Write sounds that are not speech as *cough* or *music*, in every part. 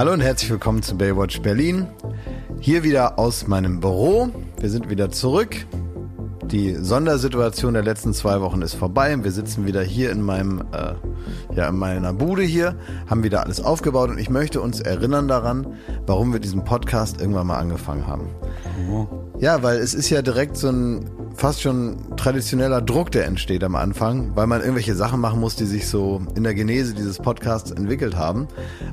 Hallo und herzlich willkommen zu Baywatch Berlin. Hier wieder aus meinem Büro. Wir sind wieder zurück. Die Sondersituation der letzten zwei Wochen ist vorbei. Wir sitzen wieder hier in meinem, äh, ja, in meiner Bude hier, haben wieder alles aufgebaut und ich möchte uns erinnern daran, warum wir diesen Podcast irgendwann mal angefangen haben. Oh. Ja, weil es ist ja direkt so ein fast schon traditioneller Druck, der entsteht am Anfang, weil man irgendwelche Sachen machen muss, die sich so in der Genese dieses Podcasts entwickelt haben.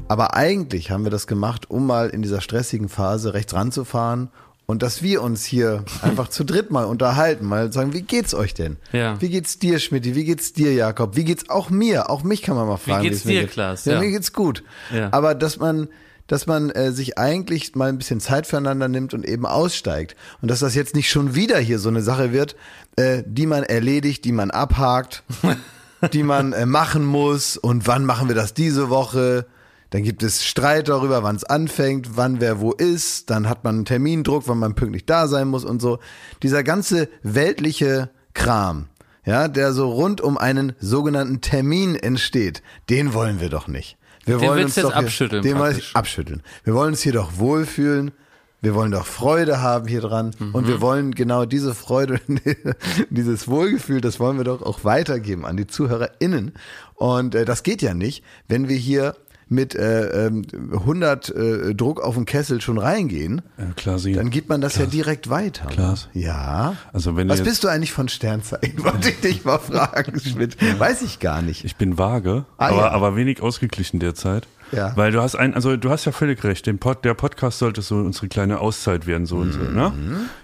Aber eigentlich haben wir das gemacht, um mal in dieser stressigen Phase rechts ranzufahren und dass wir uns hier einfach zu dritt mal unterhalten, mal sagen, wie geht's euch denn? Ja. Wie geht's dir, Schmidt? Wie geht's dir, Jakob? Wie geht's auch mir? Auch mich kann man mal fragen. Wie geht's dir, Klaas? Ja, ja, mir geht's gut. Ja. Aber dass man dass man äh, sich eigentlich mal ein bisschen Zeit füreinander nimmt und eben aussteigt. Und dass das jetzt nicht schon wieder hier so eine Sache wird, äh, die man erledigt, die man abhakt, *laughs* die man äh, machen muss und wann machen wir das diese Woche. Dann gibt es Streit darüber, wann es anfängt, wann wer wo ist. Dann hat man einen Termindruck, wann man pünktlich da sein muss und so. Dieser ganze weltliche Kram, ja, der so rund um einen sogenannten Termin entsteht, den wollen wir doch nicht. Wir den wollen uns jetzt abschütteln. Den abschütteln. Wir wollen uns hier doch wohlfühlen. Wir wollen doch Freude haben hier dran. Mhm. Und wir wollen genau diese Freude, *laughs* dieses Wohlgefühl, das wollen wir doch auch weitergeben an die ZuhörerInnen. Und äh, das geht ja nicht, wenn wir hier mit äh, 100 ähm, äh, Druck auf den Kessel schon reingehen, äh, Klasi. dann gibt man das Klaas. ja direkt weiter. Klaas. Ja. Also wenn Was bist du eigentlich von Sternzeichen? *laughs* Wollte ich dich mal fragen, Schmidt. Weiß ich gar nicht. Ich bin vage, ah, aber, ja. aber wenig ausgeglichen derzeit. Ja. Weil du hast ein, also du hast ja völlig recht. Den Pod, der Podcast sollte so unsere kleine Auszeit werden, so mhm. und so, ne?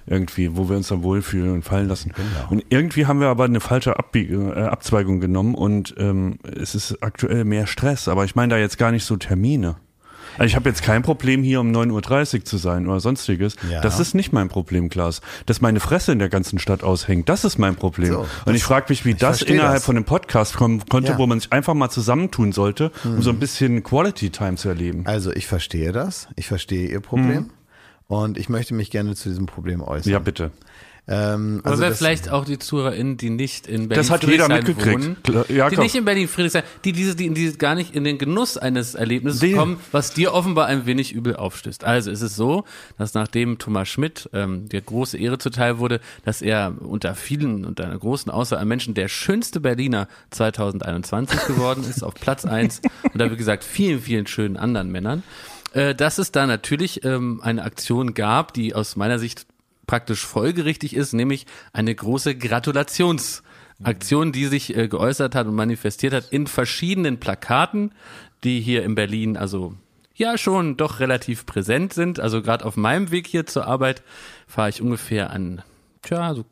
Irgendwie, wo wir uns dann wohlfühlen und fallen lassen. Genau. Und irgendwie haben wir aber eine falsche Abbiege, äh, Abzweigung genommen und ähm, es ist aktuell mehr Stress. Aber ich meine da jetzt gar nicht so Termine. Also ich habe jetzt kein Problem, hier um 9.30 Uhr zu sein oder sonstiges. Ja. Das ist nicht mein Problem, Klaas. Dass meine Fresse in der ganzen Stadt aushängt, das ist mein Problem. So, und ich frage mich, wie das innerhalb das. von einem Podcast kommen konnte, ja. wo man sich einfach mal zusammentun sollte, um mhm. so ein bisschen Quality Time zu erleben. Also ich verstehe das. Ich verstehe Ihr Problem. Mhm. Und ich möchte mich gerne zu diesem Problem äußern. Ja, bitte. Ähm, also Oder vielleicht auch die ZuhörerInnen, die nicht in Berlin Das hat jeder mitgekriegt. Wohnen, ja, die nicht in Berlin Friedrichshain, die diese, die, die gar nicht in den Genuss eines Erlebnisses die. kommen, was dir offenbar ein wenig übel aufstößt. Also es ist so, dass nachdem Thomas Schmidt ähm, der große Ehre zuteil wurde, dass er unter vielen, unter einer großen Auswahl an Menschen der schönste Berliner 2021 geworden ist, auf Platz eins *laughs* und da wie gesagt vielen, vielen schönen anderen Männern äh, dass es da natürlich ähm, eine Aktion gab, die aus meiner Sicht praktisch folgerichtig ist, nämlich eine große Gratulationsaktion, die sich äh, geäußert hat und manifestiert hat in verschiedenen Plakaten, die hier in Berlin also ja schon doch relativ präsent sind. Also gerade auf meinem Weg hier zur Arbeit fahre ich ungefähr an tja, so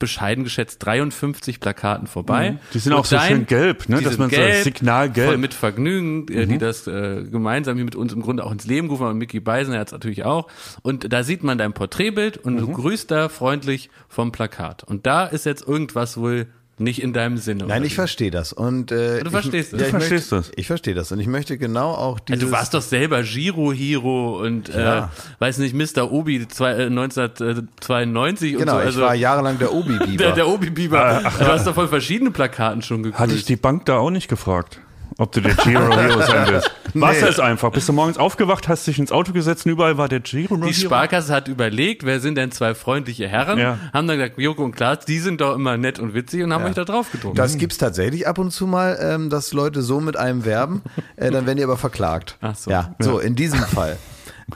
bescheiden geschätzt 53 Plakaten vorbei. Mhm. Die sind auch so schön gelb, ne? dass man gelb, so Signal gelb. Voll mit Vergnügen, äh, mhm. die das äh, gemeinsam hier mit uns im Grunde auch ins Leben gerufen haben. Mickey Beisen hat es natürlich auch. Und da sieht man dein Porträtbild und mhm. du grüßt da freundlich vom Plakat. Und da ist jetzt irgendwas wohl nicht in deinem Sinne. Nein, ich verstehe das. Und äh, du verstehst ich, das. Ja, du verstehst möchte, das. Ich verstehe das. Und ich möchte genau auch dieses. Ja, du warst doch selber Giro Hero und äh, ja. äh, weiß nicht Mr. Obi zwei, äh, 1992 genau, und so. Also, ich war jahrelang der Obi Biber. der, der Obi Biber. Ach, du hast doch von verschiedenen Plakaten schon geguckt. Hatte ich die Bank da auch nicht gefragt? Ob du der Giro *laughs* Hero sein willst. Nee. es einfach. Bist du morgens aufgewacht, hast dich ins Auto gesetzt und überall war der Giro Die Sparkasse hat überlegt, wer sind denn zwei freundliche Herren? Ja. Haben dann gesagt, Joko und Klaas, die sind doch immer nett und witzig und haben ja. euch da drauf gedruckt. Das gibt's tatsächlich ab und zu mal, ähm, dass Leute so mit einem werben, äh, dann werden die aber verklagt. Ach so. Ja, so in diesem Fall.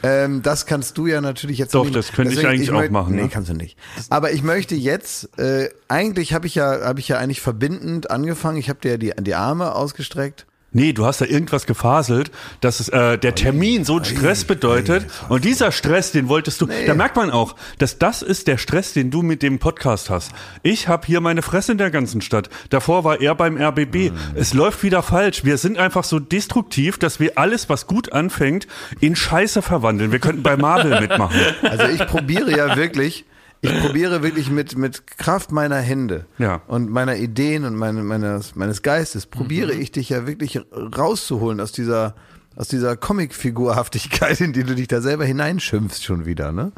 Ähm, das kannst du ja natürlich jetzt Doch, nicht. das könnte Deswegen, ich eigentlich ich auch machen. Nee, ne? kannst du nicht. Aber ich möchte jetzt, äh, eigentlich habe ich ja, habe ich ja eigentlich verbindend angefangen. Ich habe dir die, die Arme ausgestreckt Nee, du hast da irgendwas gefaselt, dass es, äh, der Termin so einen Stress bedeutet. Und dieser Stress, den wolltest du. Da merkt man auch, dass das ist der Stress, den du mit dem Podcast hast. Ich habe hier meine Fresse in der ganzen Stadt. Davor war er beim RBB. Mhm. Es läuft wieder falsch. Wir sind einfach so destruktiv, dass wir alles, was gut anfängt, in Scheiße verwandeln. Wir könnten bei Marvel mitmachen. Also ich probiere ja wirklich ich probiere wirklich mit, mit Kraft meiner Hände ja. und meiner Ideen und meine, meines, meines Geistes, probiere mhm. ich dich ja wirklich rauszuholen aus dieser, aus dieser Comicfigurhaftigkeit, in die du dich da selber hineinschimpfst schon wieder, ne?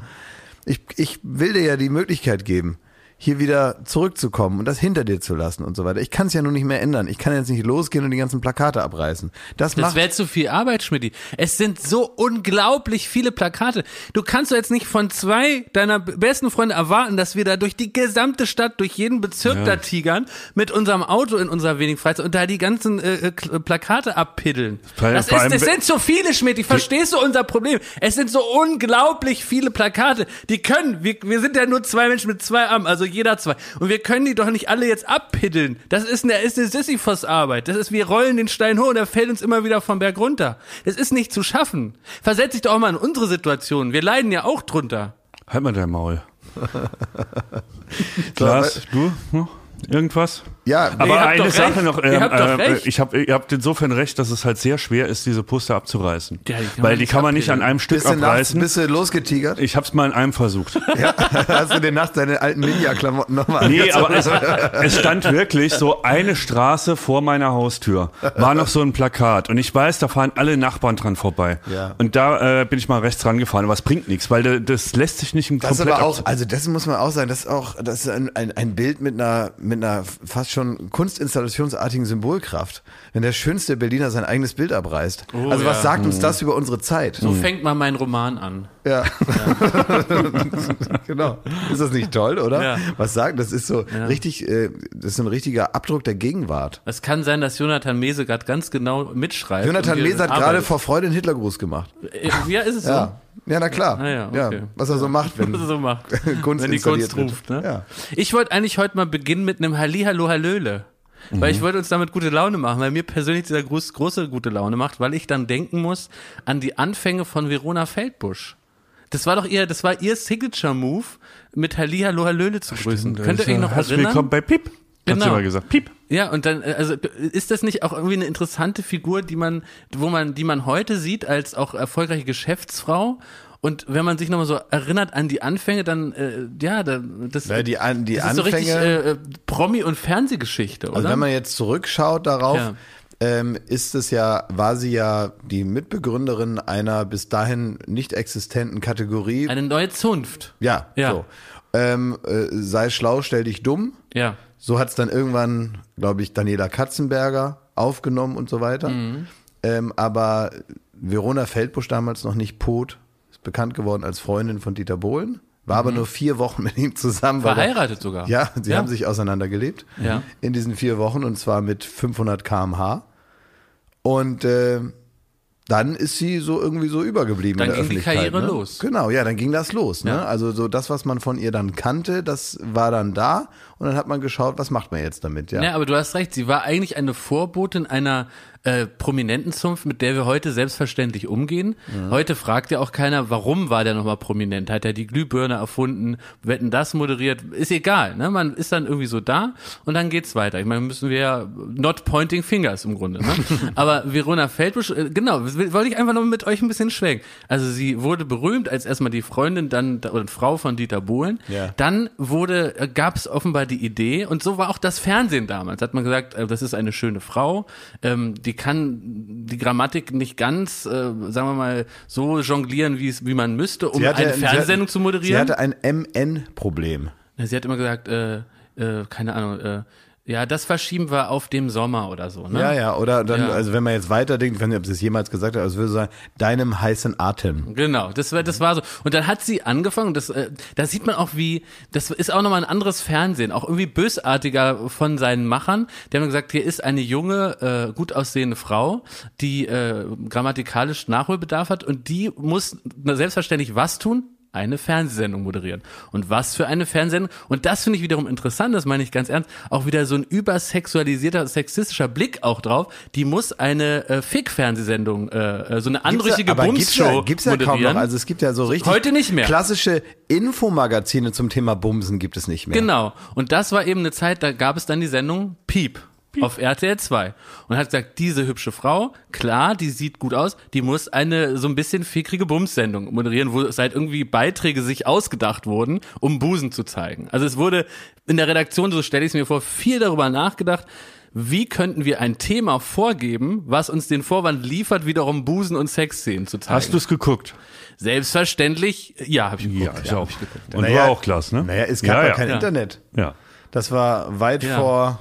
Ich, ich will dir ja die Möglichkeit geben, hier wieder zurückzukommen und das hinter dir zu lassen und so weiter. Ich kann es ja nun nicht mehr ändern. Ich kann jetzt nicht losgehen und die ganzen Plakate abreißen. Das, das wäre zu viel Arbeit, Schmidt. Es sind so unglaublich viele Plakate. Du kannst doch jetzt nicht von zwei deiner besten Freunde erwarten, dass wir da durch die gesamte Stadt, durch jeden Bezirk ja. da tigern, mit unserem Auto in unserer wenigen Freizeit und da die ganzen äh, äh Plakate abpiddeln. Das, ist, das sind so viele, Schmidt. Ich verstehst du unser Problem? Es sind so unglaublich viele Plakate. Die können, wir, wir sind ja nur zwei Menschen mit zwei Armen, also jeder zwei. Und wir können die doch nicht alle jetzt abpiddeln. Das ist eine, ist eine Sisyphos-Arbeit. Das ist, wir rollen den Stein hoch und er fällt uns immer wieder vom Berg runter. Das ist nicht zu schaffen. Versetz dich doch auch mal in unsere Situation. Wir leiden ja auch drunter. Halt mal dein Maul. *laughs* Klaas, du? Hm? Irgendwas? Ja, aber eine Sache recht. noch. Ähm, äh, ich habe, ihr habt insofern recht, dass es halt sehr schwer ist, diese Poster abzureißen, ja, die weil die kann man nicht an einem Stück bist abreißen. Bist du losgetigert? Ich habe es mal in einem versucht. *laughs* Ja, hast du dir nachts deine alten Ninja-Klamotten nochmal Nee, aber es, es, stand wirklich so eine Straße vor meiner Haustür, war noch so ein Plakat und ich weiß, da fahren alle Nachbarn dran vorbei. Ja. Und da äh, bin ich mal rechts rangefahren, aber es bringt nichts, weil das lässt sich nicht im Das ist aber auch, also das muss man auch sagen, das ist auch, das ist ein, ein, ein Bild mit einer, mit einer fast schon kunstinstallationsartigen Symbolkraft, wenn der schönste Berliner sein eigenes Bild abreißt. Oh, also was ja. sagt uns mhm. das über unsere Zeit? So mhm. fängt mal mein Roman an. Ja. ja. *laughs* genau. Ist das nicht toll, oder? Ja. Was sagt, das ist so ja. richtig, äh, das ist so ein richtiger Abdruck der Gegenwart. Es kann sein, dass Jonathan Mese gerade ganz genau mitschreibt. Jonathan Mese hat gerade vor Freude den Hitlergruß gemacht. Äh, ja, ist es so? Ja. Ja, na klar. Ah, ja, okay. ja, *laughs* was er so macht, wenn, so macht. Kunst wenn die Kunst ruft. Ne? Ja. Ich wollte eigentlich heute mal beginnen mit einem Hallihallo Hallöle. Mhm. Weil ich wollte uns damit gute Laune machen, weil mir persönlich dieser groß, große gute Laune macht, weil ich dann denken muss an die Anfänge von Verona Feldbusch. Das war doch ihr, das war ihr Signature-Move, mit Hallihallo Hallöle zu grüßen. Stimmt, Könnt ihr euch noch erinnern? Willkommen bei Pip. Genau. Hast du mal gesagt. Piep. Ja, und dann, also ist das nicht auch irgendwie eine interessante Figur, die man, wo man, die man heute sieht als auch erfolgreiche Geschäftsfrau und wenn man sich nochmal so erinnert an die Anfänge, dann, äh, ja, das, ja, die, an, die das ist so richtig äh, Promi- und Fernsehgeschichte, oder? Also wenn man jetzt zurückschaut darauf, ja. ähm, ist es ja, war sie ja die Mitbegründerin einer bis dahin nicht existenten Kategorie. Eine neue Zunft. Ja, ja. so. Ähm, äh, sei schlau, stell dich dumm. Ja. So hat es dann irgendwann, glaube ich, Daniela Katzenberger aufgenommen und so weiter. Mhm. Ähm, aber Verona Feldbusch damals noch nicht Pot bekannt geworden als Freundin von Dieter Bohlen. War mhm. aber nur vier Wochen *laughs* mit ihm zusammen. Verheiratet sogar. Ja, sie ja. haben sich auseinandergelebt ja. in diesen vier Wochen und zwar mit 500 kmh. Und äh, dann ist sie so irgendwie so übergeblieben dann in der ging Öffentlichkeit. die Karriere ne? los. Genau, ja, dann ging das los. Ne? Also so das, was man von ihr dann kannte, das war dann da und dann hat man geschaut, was macht man jetzt damit. Ja, ja aber du hast recht, sie war eigentlich eine Vorbotin einer äh, prominenten Zunft, mit der wir heute selbstverständlich umgehen. Mhm. Heute fragt ja auch keiner, warum war der nochmal prominent? Hat er die Glühbirne erfunden? Wetten das moderiert? Ist egal, ne? Man ist dann irgendwie so da und dann geht's weiter. Ich meine, müssen wir ja not pointing fingers im Grunde, ne? *laughs* Aber Verona Feldbusch, äh, genau, wollte ich einfach noch mit euch ein bisschen schwenken. Also sie wurde berühmt als erstmal die Freundin dann oder Frau von Dieter Bohlen. Ja. Dann wurde, äh, gab es offenbar die Idee und so war auch das Fernsehen damals. Hat man gesagt, das ist eine schöne Frau, ähm, die kann die Grammatik nicht ganz, äh, sagen wir mal, so jonglieren, wie es, wie man müsste, um hatte, eine Fernsehsendung zu moderieren. Sie hatte ein MN-Problem. Sie hat immer gesagt, äh, äh, keine Ahnung, äh, ja, das verschieben wir auf dem Sommer oder so, ne? Ja, ja, oder dann, ja. also wenn man jetzt weiterdenkt, ich weiß nicht, ob sie es jemals gesagt hat, aber es würde sagen, deinem heißen Atem. Genau, das war, das war so. Und dann hat sie angefangen, das, äh, da sieht man auch wie, das ist auch nochmal ein anderes Fernsehen, auch irgendwie bösartiger von seinen Machern. Die haben gesagt, hier ist eine junge, äh, gut aussehende Frau, die äh, grammatikalisch Nachholbedarf hat und die muss selbstverständlich was tun? Eine Fernsehsendung moderieren. Und was für eine Fernsehsendung. Und das finde ich wiederum interessant, das meine ich ganz ernst, auch wieder so ein übersexualisierter, sexistischer Blick auch drauf. Die muss eine äh, Fick-Fernsehsendung, äh, äh so eine anrüchige Bums-Show gibt's ja, gibt's ja kaum noch. Also es gibt ja so richtig Heute nicht mehr. klassische Infomagazine zum Thema Bumsen gibt es nicht mehr. Genau. Und das war eben eine Zeit, da gab es dann die Sendung Piep auf RTL 2 und hat gesagt, diese hübsche Frau, klar, die sieht gut aus, die muss eine so ein bisschen fickrige Bums-Sendung moderieren, wo seit irgendwie Beiträge sich ausgedacht wurden, um Busen zu zeigen. Also es wurde in der Redaktion, so stelle ich es mir vor, viel darüber nachgedacht, wie könnten wir ein Thema vorgeben, was uns den Vorwand liefert, wiederum Busen und Sexszenen zu zeigen. Hast du es geguckt? Selbstverständlich, ja, habe ich geguckt. Ja, ich ja, auch. Ich geguckt. Und naja, war auch klasse, ne? Naja, es gab ja, ja. kein Internet. Ja. Das war weit vor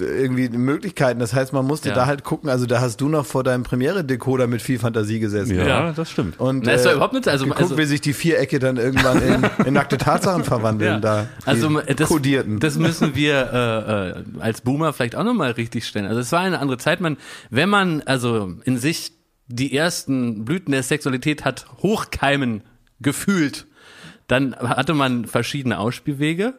irgendwie Möglichkeiten. Das heißt, man musste ja. da halt gucken. Also da hast du noch vor deinem Premiere-Decoder mit viel Fantasie gesessen. Ja, ja. das stimmt. Und Na, ist äh, überhaupt nicht, also, geguckt, also, wie sich die Vierecke dann irgendwann in, in nackte Tatsachen verwandeln. Ja. Da also das, Kodierten. das müssen wir äh, äh, als Boomer vielleicht auch nochmal richtig stellen. Also es war eine andere Zeit. Man, wenn man also in sich die ersten Blüten der Sexualität hat hochkeimen gefühlt, dann hatte man verschiedene Ausspielwege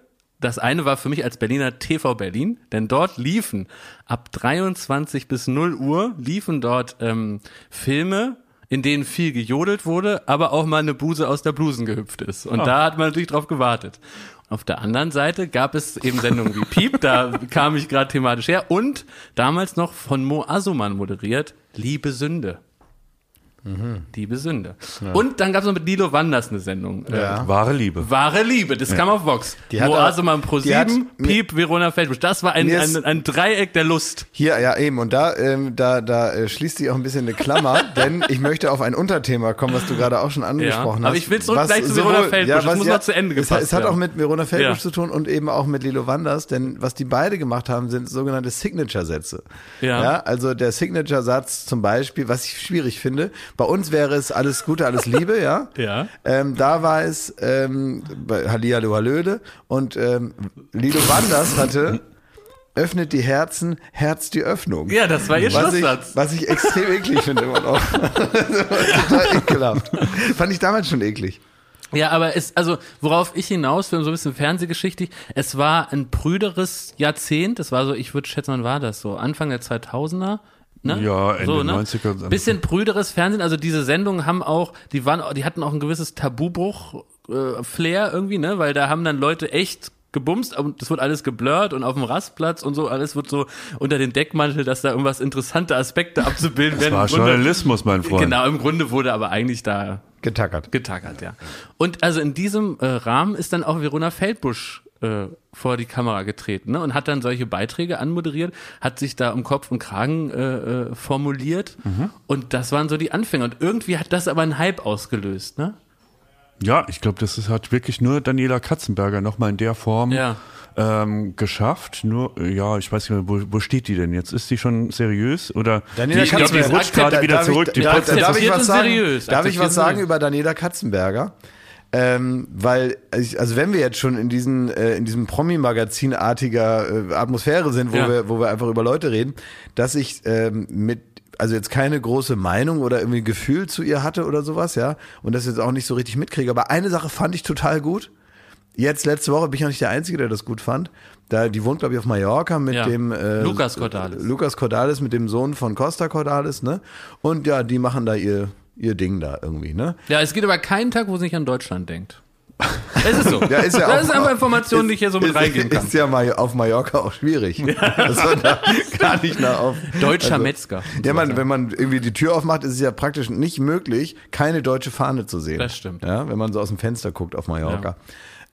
das eine war für mich als Berliner TV Berlin, denn dort liefen ab 23 bis 0 Uhr liefen dort ähm, Filme, in denen viel gejodelt wurde, aber auch mal eine Buse aus der Blusen gehüpft ist. Und oh. da hat man natürlich drauf gewartet. Auf der anderen Seite gab es eben Sendungen wie Piep, da *laughs* kam ich gerade thematisch her, und damals noch von Mo Asuman moderiert, Liebe Sünde. Mhm. Liebe Sünde. Ja. Und dann gab es noch mit Lilo Wanders eine Sendung. Ja. Äh, Wahre Liebe. Wahre Liebe, das ja. kam auf Vox. Die hat Moasemann Pro 7, Piep, Verona Feldbusch. Das war ein, ein, ein, Dreieck der Lust. Hier, ja eben. Und da, ähm, da, da äh, schließt sich auch ein bisschen eine Klammer, *laughs* denn ich möchte auf ein Unterthema kommen, was du gerade auch schon angesprochen ja. hast. Aber ich will zurück was gleich zu Verona Feldbusch. Ja, was, das muss noch zu Ende gepasst Es, es hat auch mit Verona Feldbusch zu tun und eben auch mit Lilo Wanders, denn was die beide gemacht haben, sind sogenannte Signature-Sätze. Ja. ja. Also der Signature-Satz zum Beispiel, was ich schwierig finde, bei uns wäre es alles Gute, alles Liebe, ja. *laughs* ja. Ähm, da war es ähm, bei Hallihallo Hallöle und ähm, Lido Wanders hatte öffnet die Herzen, Herz die Öffnung. Ja, das war ihr was Schlusssatz. Ich, was ich extrem eklig finde immer noch. *laughs* total ekelhaft. Fand ich damals schon eklig. Ja, aber es, also, worauf ich hinaus will, so ein bisschen fernsehgeschichtlich, es war ein prüderes Jahrzehnt, das war so, ich würde schätzen, wann war das so? Anfang der 2000er? Ne? Ja, Ende so, ne? 90er. Bisschen prüderes Fernsehen, also diese Sendungen haben auch, die waren, die hatten auch ein gewisses Tabubruch-Flair äh, irgendwie, ne? Weil da haben dann Leute echt gebumst und das wird alles geblurrt und auf dem Rastplatz und so, alles wird so unter den Deckmantel, dass da irgendwas interessante Aspekte abzubilden werden. Das war Journalismus, mein Freund. Genau, im Grunde wurde aber eigentlich da getackert. Getackert, ja. Und also in diesem äh, Rahmen ist dann auch Verona Feldbusch äh, vor die Kamera getreten ne? und hat dann solche Beiträge anmoderiert, hat sich da um Kopf und Kragen äh, äh, formuliert mhm. und das waren so die Anfänge und irgendwie hat das aber einen Hype ausgelöst, ne? Ja, ich glaube, das ist, hat wirklich nur Daniela Katzenberger nochmal in der Form ja. ähm, geschafft. Nur, ja, ich weiß nicht mehr, wo, wo steht die denn jetzt? Ist die schon seriös oder? Daniela die, Katzenberger. Die rutscht gerade wieder zurück. Ich, da, da, darf ich was sagen? Seriös. Darf ich was sagen über Daniela Katzenberger? Ähm, weil, also wenn wir jetzt schon in diesen, äh, in diesem Promi-Magazin-artiger äh, Atmosphäre sind, wo ja. wir, wo wir einfach über Leute reden, dass ich ähm, mit also jetzt keine große Meinung oder irgendwie Gefühl zu ihr hatte oder sowas, ja, und das jetzt auch nicht so richtig mitkriege. Aber eine Sache fand ich total gut. Jetzt letzte Woche bin ich auch nicht der Einzige, der das gut fand. Da, die wohnt, glaube ich, auf Mallorca mit ja. dem äh, Lukas Cordalis. Lukas Cordalis mit dem Sohn von Costa Cordalis, ne? Und ja, die machen da ihr ihr Ding da irgendwie, ne? Ja, es gibt aber keinen Tag, wo sie nicht an Deutschland denkt. Es ist so. *laughs* Ja, ist ja das ist einfach Informationen, die ich hier so mit ist, reingeben kann. Ist ja mal auf Mallorca auch schwierig. Ja. Also da *laughs* gar nicht nach auf. Deutscher also, Metzger. Ja, man, wenn man irgendwie die Tür aufmacht, ist es ja praktisch nicht möglich, keine deutsche Fahne zu sehen. Das stimmt. Ja, wenn man so aus dem Fenster guckt auf Mallorca.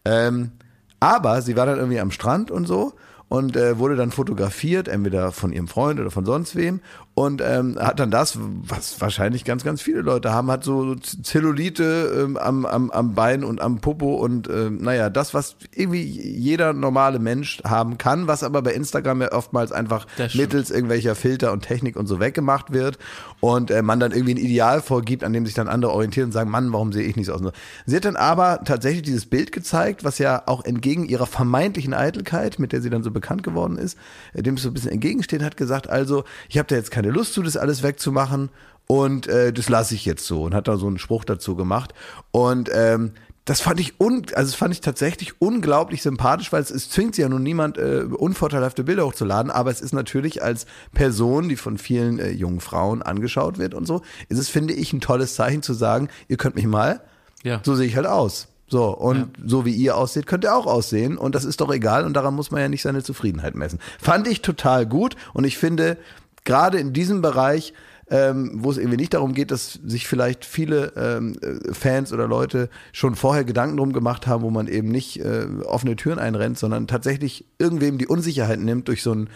Ja. Ähm, aber sie war dann irgendwie am Strand und so und äh, wurde dann fotografiert, entweder von ihrem Freund oder von sonst wem und ähm, hat dann das, was wahrscheinlich ganz, ganz viele Leute haben, hat so Zellulite ähm, am, am, am Bein und am Popo und ähm, naja, das, was irgendwie jeder normale Mensch haben kann, was aber bei Instagram ja oftmals einfach mittels irgendwelcher Filter und Technik und so weggemacht wird und äh, man dann irgendwie ein Ideal vorgibt, an dem sich dann andere orientieren und sagen, Mann, warum sehe ich nicht so aus? Sie hat dann aber tatsächlich dieses Bild gezeigt, was ja auch entgegen ihrer vermeintlichen Eitelkeit, mit der sie dann so bekannt geworden ist, äh, dem so ein bisschen entgegensteht, hat gesagt, also, ich habe da jetzt keine keine Lust zu, das alles wegzumachen und äh, das lasse ich jetzt so und hat da so einen Spruch dazu gemacht und ähm, das fand ich un, also das fand ich tatsächlich unglaublich sympathisch, weil es, es zwingt sie ja nun niemand äh, unvorteilhafte Bilder hochzuladen, aber es ist natürlich als Person, die von vielen äh, jungen Frauen angeschaut wird und so, ist es finde ich ein tolles Zeichen zu sagen, ihr könnt mich mal, ja. so sehe ich halt aus. So, und ja. so wie ihr aussieht, könnt ihr auch aussehen. Und das ist doch egal. Und daran muss man ja nicht seine Zufriedenheit messen. Fand ich total gut. Und ich finde, gerade in diesem Bereich, ähm, wo es irgendwie nicht darum geht, dass sich vielleicht viele ähm, äh, Fans oder Leute schon vorher Gedanken drum gemacht haben, wo man eben nicht äh, offene Türen einrennt, sondern tatsächlich irgendwem die Unsicherheit nimmt durch so ein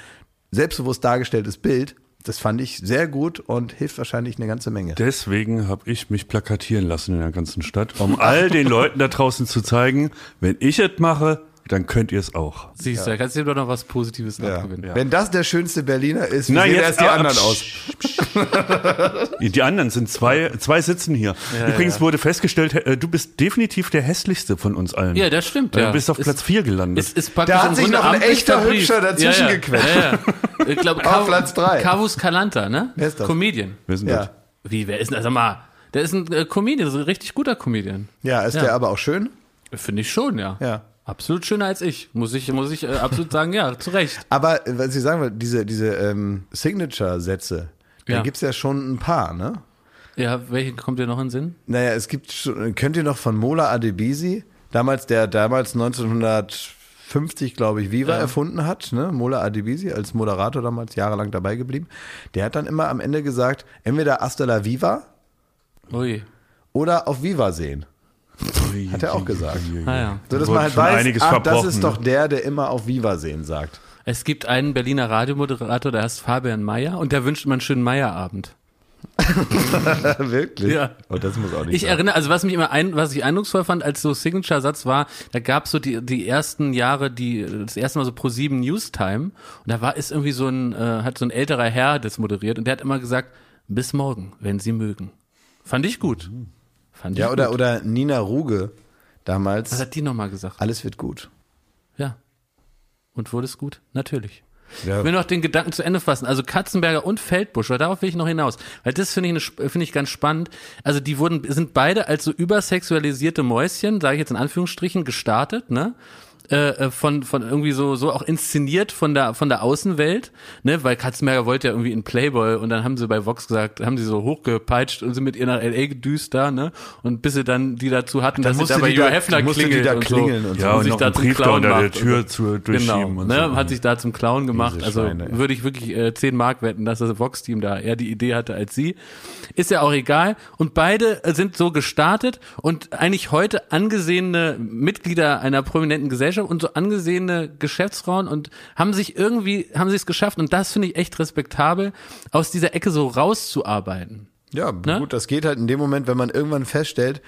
selbstbewusst dargestelltes Bild. Das fand ich sehr gut und hilft wahrscheinlich eine ganze Menge. Deswegen habe ich mich plakatieren lassen in der ganzen Stadt, um all den Leuten da draußen zu zeigen, wenn ich es mache, dann könnt ihr es auch. Siehst du, da kannst du dir doch noch was Positives ja. abgewinnen. Ja. Wenn das der schönste Berliner ist, wie Na, sehen jetzt, erst die anderen aus? *laughs* die anderen sind zwei, zwei sitzen hier. Ja, Übrigens wurde festgestellt, äh, du bist definitiv der hässlichste von uns allen. Ja, das stimmt. Du bist auf Platz 4 gelandet. Ist, ist da hat sich noch ein echter Hübscher dazwischen gequetscht. Ich glaube, *laughs* Platz 3. Cavus Calanta, ne? Wer ist das? Comedian. Wer ist denn das? Wie, wer ist denn das? Sag mal, der ist ein äh, Comedian, so ein richtig guter Comedian. Ja, ist der aber auch schön? Finde ich schon, ja. Ja. Absolut schöner als ich, muss ich, muss ich äh, absolut sagen, ja, zu Recht. *laughs* Aber äh, was ich sagen will, diese, diese ähm, Signature-Sätze, ja. da gibt's ja schon ein paar, ne? Ja, welche kommt dir noch in den Sinn? Naja, es gibt schon, könnt ihr noch von Mola Adebisi, damals, der damals 1950, glaube ich, Viva ja. erfunden hat, ne? Mola Adebisi als Moderator damals jahrelang dabei geblieben. Der hat dann immer am Ende gesagt, entweder Hasta la Viva Ui. oder auf Viva sehen. Hat er auch gesagt. Ah, ja. So, dass man halt weiß, ah, das ist doch der, der immer auf Viva sehen sagt. Es gibt einen Berliner Radiomoderator, der heißt Fabian Meyer und der wünscht immer einen schönen Meierabend. *laughs* Wirklich? Ja. Oh, das muss auch nicht Ich sein. erinnere, also was mich immer ein, was ich eindrucksvoll fand als so Signature-Satz war, da gab es so die, die ersten Jahre, die, das erste Mal so pro sieben Newstime und da war, ist irgendwie so ein, äh, hat so ein älterer Herr das moderiert und der hat immer gesagt, bis morgen, wenn Sie mögen. Fand ich gut. Mhm. Fand ja, oder, gut. oder Nina Ruge damals. Was hat die nochmal gesagt? Alles wird gut. Ja. Und wurde es gut? Natürlich. Ja. Ich will noch den Gedanken zu Ende fassen. Also Katzenberger und Feldbusch, weil darauf will ich noch hinaus. Weil das finde ich, finde ich ganz spannend. Also die wurden, sind beide als so übersexualisierte Mäuschen, sage ich jetzt in Anführungsstrichen, gestartet, ne? Äh, äh, von von irgendwie so so auch inszeniert von der von der Außenwelt, ne, weil Katzenberger wollte ja irgendwie in Playboy und dann haben sie bei Vox gesagt, haben sie so hochgepeitscht und sind mit ihr nach LA gedüst da, ne, und bis sie dann die dazu hatten, dann dass sie da bei Joa Hefner klingelt da und klingeln so, und, ja, und, und sich da zum Clown unter der Tür zu durchschieben genau, und ne, so. hat sich da zum Clown gemacht, also Schweine, würde ich wirklich äh, 10 Mark wetten, dass das Vox Team da eher die Idee hatte als sie. Ist ja auch egal. Und beide sind so gestartet und eigentlich heute angesehene Mitglieder einer prominenten Gesellschaft und so angesehen angesehene Geschäftsfrauen und haben sich irgendwie, haben sie es geschafft und das finde ich echt respektabel, aus dieser Ecke so rauszuarbeiten. Ja, ne? gut, das geht halt in dem Moment, wenn man irgendwann feststellt,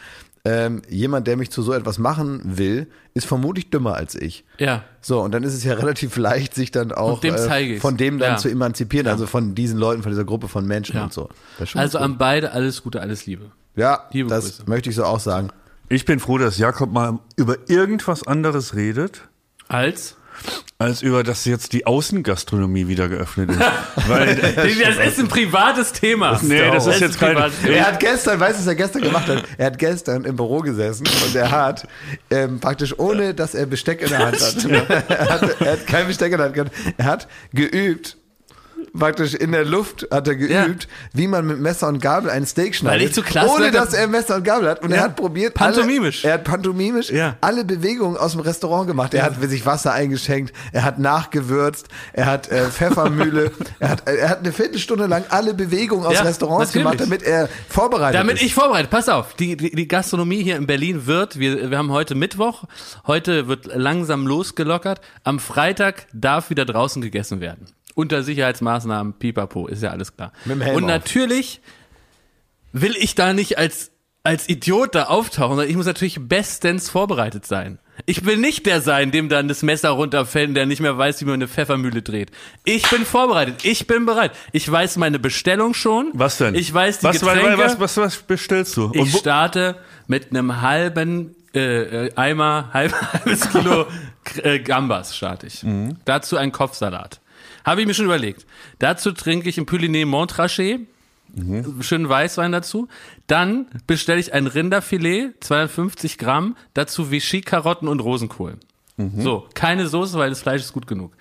ähm, jemand, der mich zu so etwas machen will, ist vermutlich dümmer als ich. Ja. So, und dann ist es ja *laughs* relativ leicht, sich dann auch dem äh, von dem dann ja. zu emanzipieren, ja. also von diesen Leuten, von dieser Gruppe von Menschen ja. und so. Also an beide alles Gute, alles Liebe. Ja, Liebe das Grüße. möchte ich so auch sagen. Ich bin froh, dass Jakob mal über irgendwas anderes redet. Als? Als über das jetzt die Außengastronomie wieder geöffnet ist. *laughs* Weil, das ist ein privates Thema. Das, nee, das, das ist jetzt kein. Er hat gestern, weißt du, was er gestern gemacht hat? Er hat gestern im Büro gesessen und er hat ähm, praktisch ohne, dass er Besteck in der Hand hat. *laughs* er, hat er hat kein Besteck in der Hand gehabt. Er hat geübt, praktisch in der Luft hat er geübt, ja. wie man mit Messer und Gabel ein Steak schneidet. Klasse ohne dass er Messer und Gabel hat. Und ja. er hat probiert. Pantomimisch. Alle, er hat pantomimisch ja. alle Bewegungen aus dem Restaurant gemacht. Er hat sich Wasser eingeschenkt, er hat nachgewürzt, er hat äh, Pfeffermühle, *laughs* er hat, er hat eine Viertelstunde lang alle Bewegungen aus Restaurants natürlich. gemacht, damit er vorbereitet damit ist. Damit ich vorbereitet. Pass auf, die, die, die Gastronomie hier in Berlin wird, wir, wir haben heute Mittwoch, heute wird langsam losgelockert. Am Freitag darf wieder draußen gegessen werden unter Sicherheitsmaßnahmen, pipapo, ist ja alles klar. Und natürlich will ich da nicht als, als Idiot da auftauchen, sondern ich muss natürlich bestens vorbereitet sein. Ich will nicht der sein, dem dann das Messer runterfällt und der nicht mehr weiß, wie man eine Pfeffermühle dreht. Ich bin vorbereitet. Ich bin bereit. Ich weiß meine Bestellung schon. Was denn? Ich weiß die was, Getränke. Was, was, was bestellst du? Ich starte mit einem halben äh, äh Eimer, *laughs* halb, halbes Kilo äh, Gambas starte ich. Mhm. Dazu ein Kopfsalat. Habe ich mir schon überlegt. Dazu trinke ich ein Pyliné Montrachet. Mhm. Schönen Weißwein dazu. Dann bestelle ich ein Rinderfilet, 250 Gramm, dazu Vichy, Karotten und Rosenkohl. Mhm. So, keine Soße, weil das Fleisch ist gut genug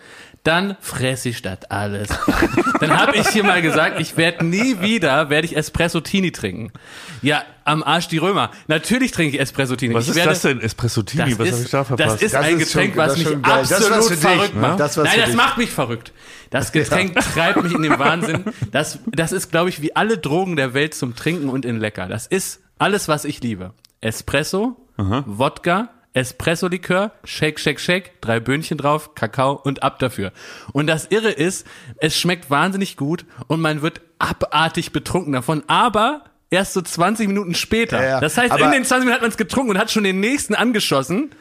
dann fresse ich das alles. *laughs* dann habe ich hier mal gesagt, ich werde nie wieder, werde ich Espresso-Tini trinken. Ja, am Arsch die Römer. Natürlich trinke ich Espresso-Tini. Was ich ist werde, das denn, Espresso-Tini? Was habe ich da verpasst? Das ist das ein ist Getränk, schon, was mich absolut verrückt dich, macht. Das Nein, das macht mich verrückt. Das Getränk *laughs* ja. treibt mich in den Wahnsinn. Das, das ist, glaube ich, wie alle Drogen der Welt zum Trinken und in Lecker. Das ist alles, was ich liebe. Espresso, Aha. Wodka, Espresso-Likör, Shake, Shake, Shake, drei Böhnchen drauf, Kakao und ab dafür. Und das Irre ist, es schmeckt wahnsinnig gut und man wird abartig betrunken davon, aber erst so 20 Minuten später. Ja, ja. Das heißt, aber in den 20 Minuten hat man es getrunken und hat schon den nächsten angeschossen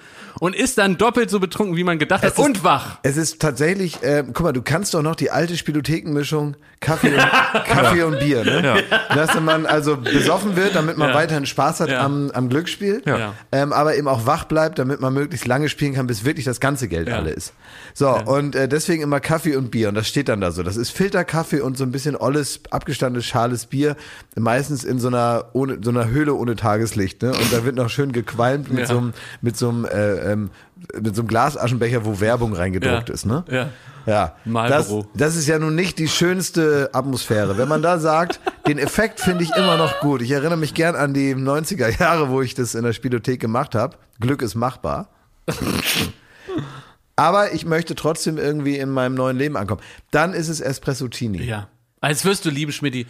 und ist dann doppelt so betrunken, wie man gedacht hat ist, und wach. Es ist tatsächlich, äh, guck mal, du kannst doch noch die alte Spielothekenmischung Kaffee und, *laughs* Kaffee und Bier, ne? Ja. Dass man also besoffen wird, damit man ja. weiterhin Spaß hat ja. am, am Glücksspiel, ja. ähm, aber eben auch wach bleibt, damit man möglichst lange spielen kann, bis wirklich das ganze Geld alle ist. So, und äh, deswegen immer Kaffee und Bier und das steht dann da so. Das ist Filterkaffee und so ein bisschen olles, abgestandenes, schales Bier, meistens in so einer, ohne, so einer Höhle ohne Tageslicht, ne? Und da wird noch schön gequalmt mit so einem, mit so einem, äh, ähm, mit so einem Glasaschenbecher, wo Werbung reingedruckt ist, ne? Ja. Ja, das, das ist ja nun nicht die schönste Atmosphäre. Wenn man da sagt, den Effekt finde ich immer noch gut. Ich erinnere mich gern an die 90er Jahre, wo ich das in der Spielothek gemacht habe. Glück ist machbar. Aber ich möchte trotzdem irgendwie in meinem neuen Leben ankommen. Dann ist es Espressotini. Ja. Als wirst du lieben, Schmidti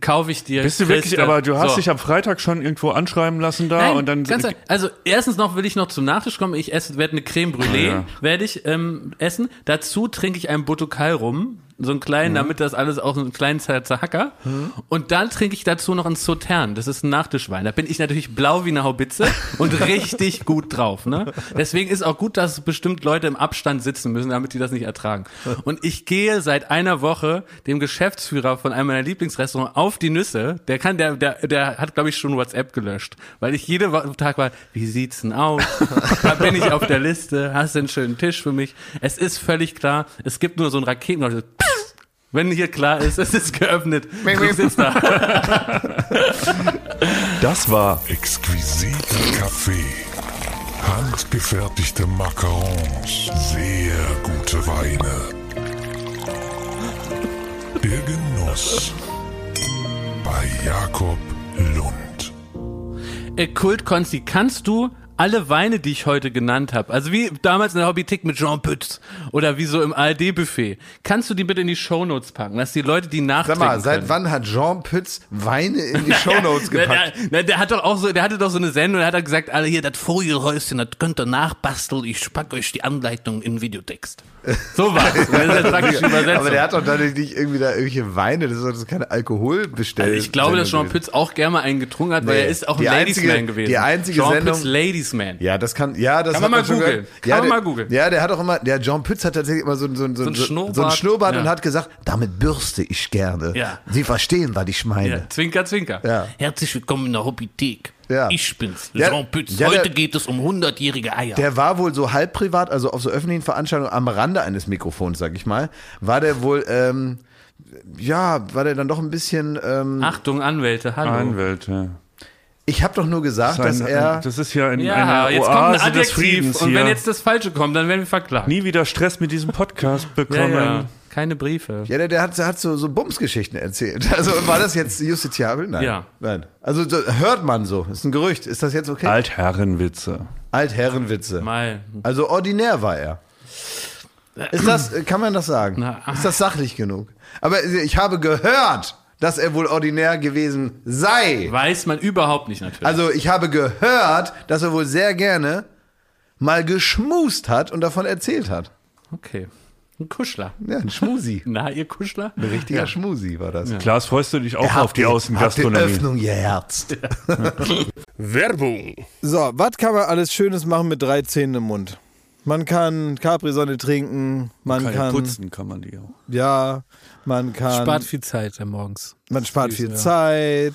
kaufe ich dir. Bist du wirklich, Christe. aber du hast so. dich am Freitag schon irgendwo anschreiben lassen da Nein, und dann. Ganz, also erstens noch will ich noch zum Nachtisch kommen. Ich esse, werde eine Creme Brûlée, ja. werde ich ähm, essen. Dazu trinke ich einen Botokal rum so einen kleinen, mhm. damit das alles auch so einen kleinen Zerhacker. Mhm. Und dann trinke ich dazu noch einen Sautern. Das ist ein Nachtischwein. Da bin ich natürlich blau wie eine Haubitze und *laughs* richtig gut drauf. Ne? Deswegen ist auch gut, dass bestimmt Leute im Abstand sitzen müssen, damit die das nicht ertragen. Und ich gehe seit einer Woche dem Geschäftsführer von einem meiner Lieblingsrestaurants auf die Nüsse. Der kann, der, der, der hat, glaube ich, schon WhatsApp gelöscht. Weil ich jeden Tag war, wie sieht's denn aus? *laughs* da bin ich auf der Liste. Hast du einen schönen Tisch für mich? Es ist völlig klar, es gibt nur so ein Raketen, wenn hier klar ist, es ist geöffnet. Ich sitze da. *laughs* Das war exquisiter Kaffee. Handgefertigte Macarons. Sehr gute Weine. Der Genuss. Bei Jakob Lund. Kult Konsti, kannst du alle Weine, die ich heute genannt habe, also wie damals in der Hobbytick mit Jean Pütz oder wie so im ARD-Buffet, kannst du die bitte in die Shownotes packen, dass die Leute die nachtrinken Sag mal, seit können. wann hat Jean Pütz Weine in die *laughs* Shownotes gepackt? der, der, der, hat doch auch so, der hatte doch so eine Sendung, der hat gesagt, alle hier, das Vogelhäuschen, das könnt ihr nachbasteln, ich pack euch die Anleitung in Videotext. So was. *laughs* Aber der hat doch dadurch nicht irgendwie da irgendwelche Weine, das ist doch keine Alkoholbestellung. Also ich glaube, dass Jean Pütz auch gerne mal einen getrunken hat, nee, weil er ist auch ein Ladiesman gewesen. Die einzige Jean Sendung. Pütz Ladiesman. Ja, das kann, ja, das kann man mal googeln. Kann ja, man mal googeln. Ja, der hat auch immer, der Jean Pütz hat tatsächlich immer so, so, so, so, ein Schnurrbart, so ein Schnurrbart ja. und hat gesagt, damit bürste ich gerne. Ja. Sie verstehen, was ich meine. Ja. Zwinker, zwinker. Ja. Herzlich willkommen in der Hobbythek. Ja. Ich bin's, Jean Pütz. Ja, Heute der, geht es um hundertjährige Eier. Der war wohl so halb privat, also auf so öffentlichen Veranstaltungen am Rande eines Mikrofons, sag ich mal, war der wohl, ähm, ja, war der dann doch ein bisschen. Ähm, Achtung, Anwälte, hallo. Anwälte. Ich habe doch nur gesagt, dass er. Das ist ja in ja, einer jetzt Oase kommt ein Adjektiv des Friedens und wenn jetzt das Falsche kommt, dann werden wir verklagt. Nie wieder Stress mit diesem Podcast bekommen. Ja, ja. Keine Briefe. Ja, der, der hat, der hat so, so Bumsgeschichten erzählt. *laughs* Also war das jetzt justiziabel? Nein. Ja. Nein. Also so, hört man so. Ist ein Gerücht. Ist das jetzt okay? Altherrenwitze. Altherrenwitze. Mal. Also ordinär war er. Ist das, kann man das sagen? Na, ist das sachlich genug? Aber ich habe gehört, dass er wohl ordinär gewesen sei. Weiß man überhaupt nicht natürlich. Also ich habe gehört, dass er wohl sehr gerne mal geschmust hat und davon erzählt hat. Okay. Ein Kuschler. Ja, ein Schmusi. *laughs* Na, ihr Kuschler? Ein richtiger ja. Schmusi war das. Ja. Klaas, freust du dich auch auf die, die Außengastronomie? Die Öffnung geherzt. Ja. *laughs* Werbung. So, was kann man alles Schönes machen mit drei Zähnen im Mund? Man kann Capri-Sonne trinken, man, man kann, putzen, kann man die auch. Ja, man kann. Spart viel Zeit morgens. Man spart viel Zeit.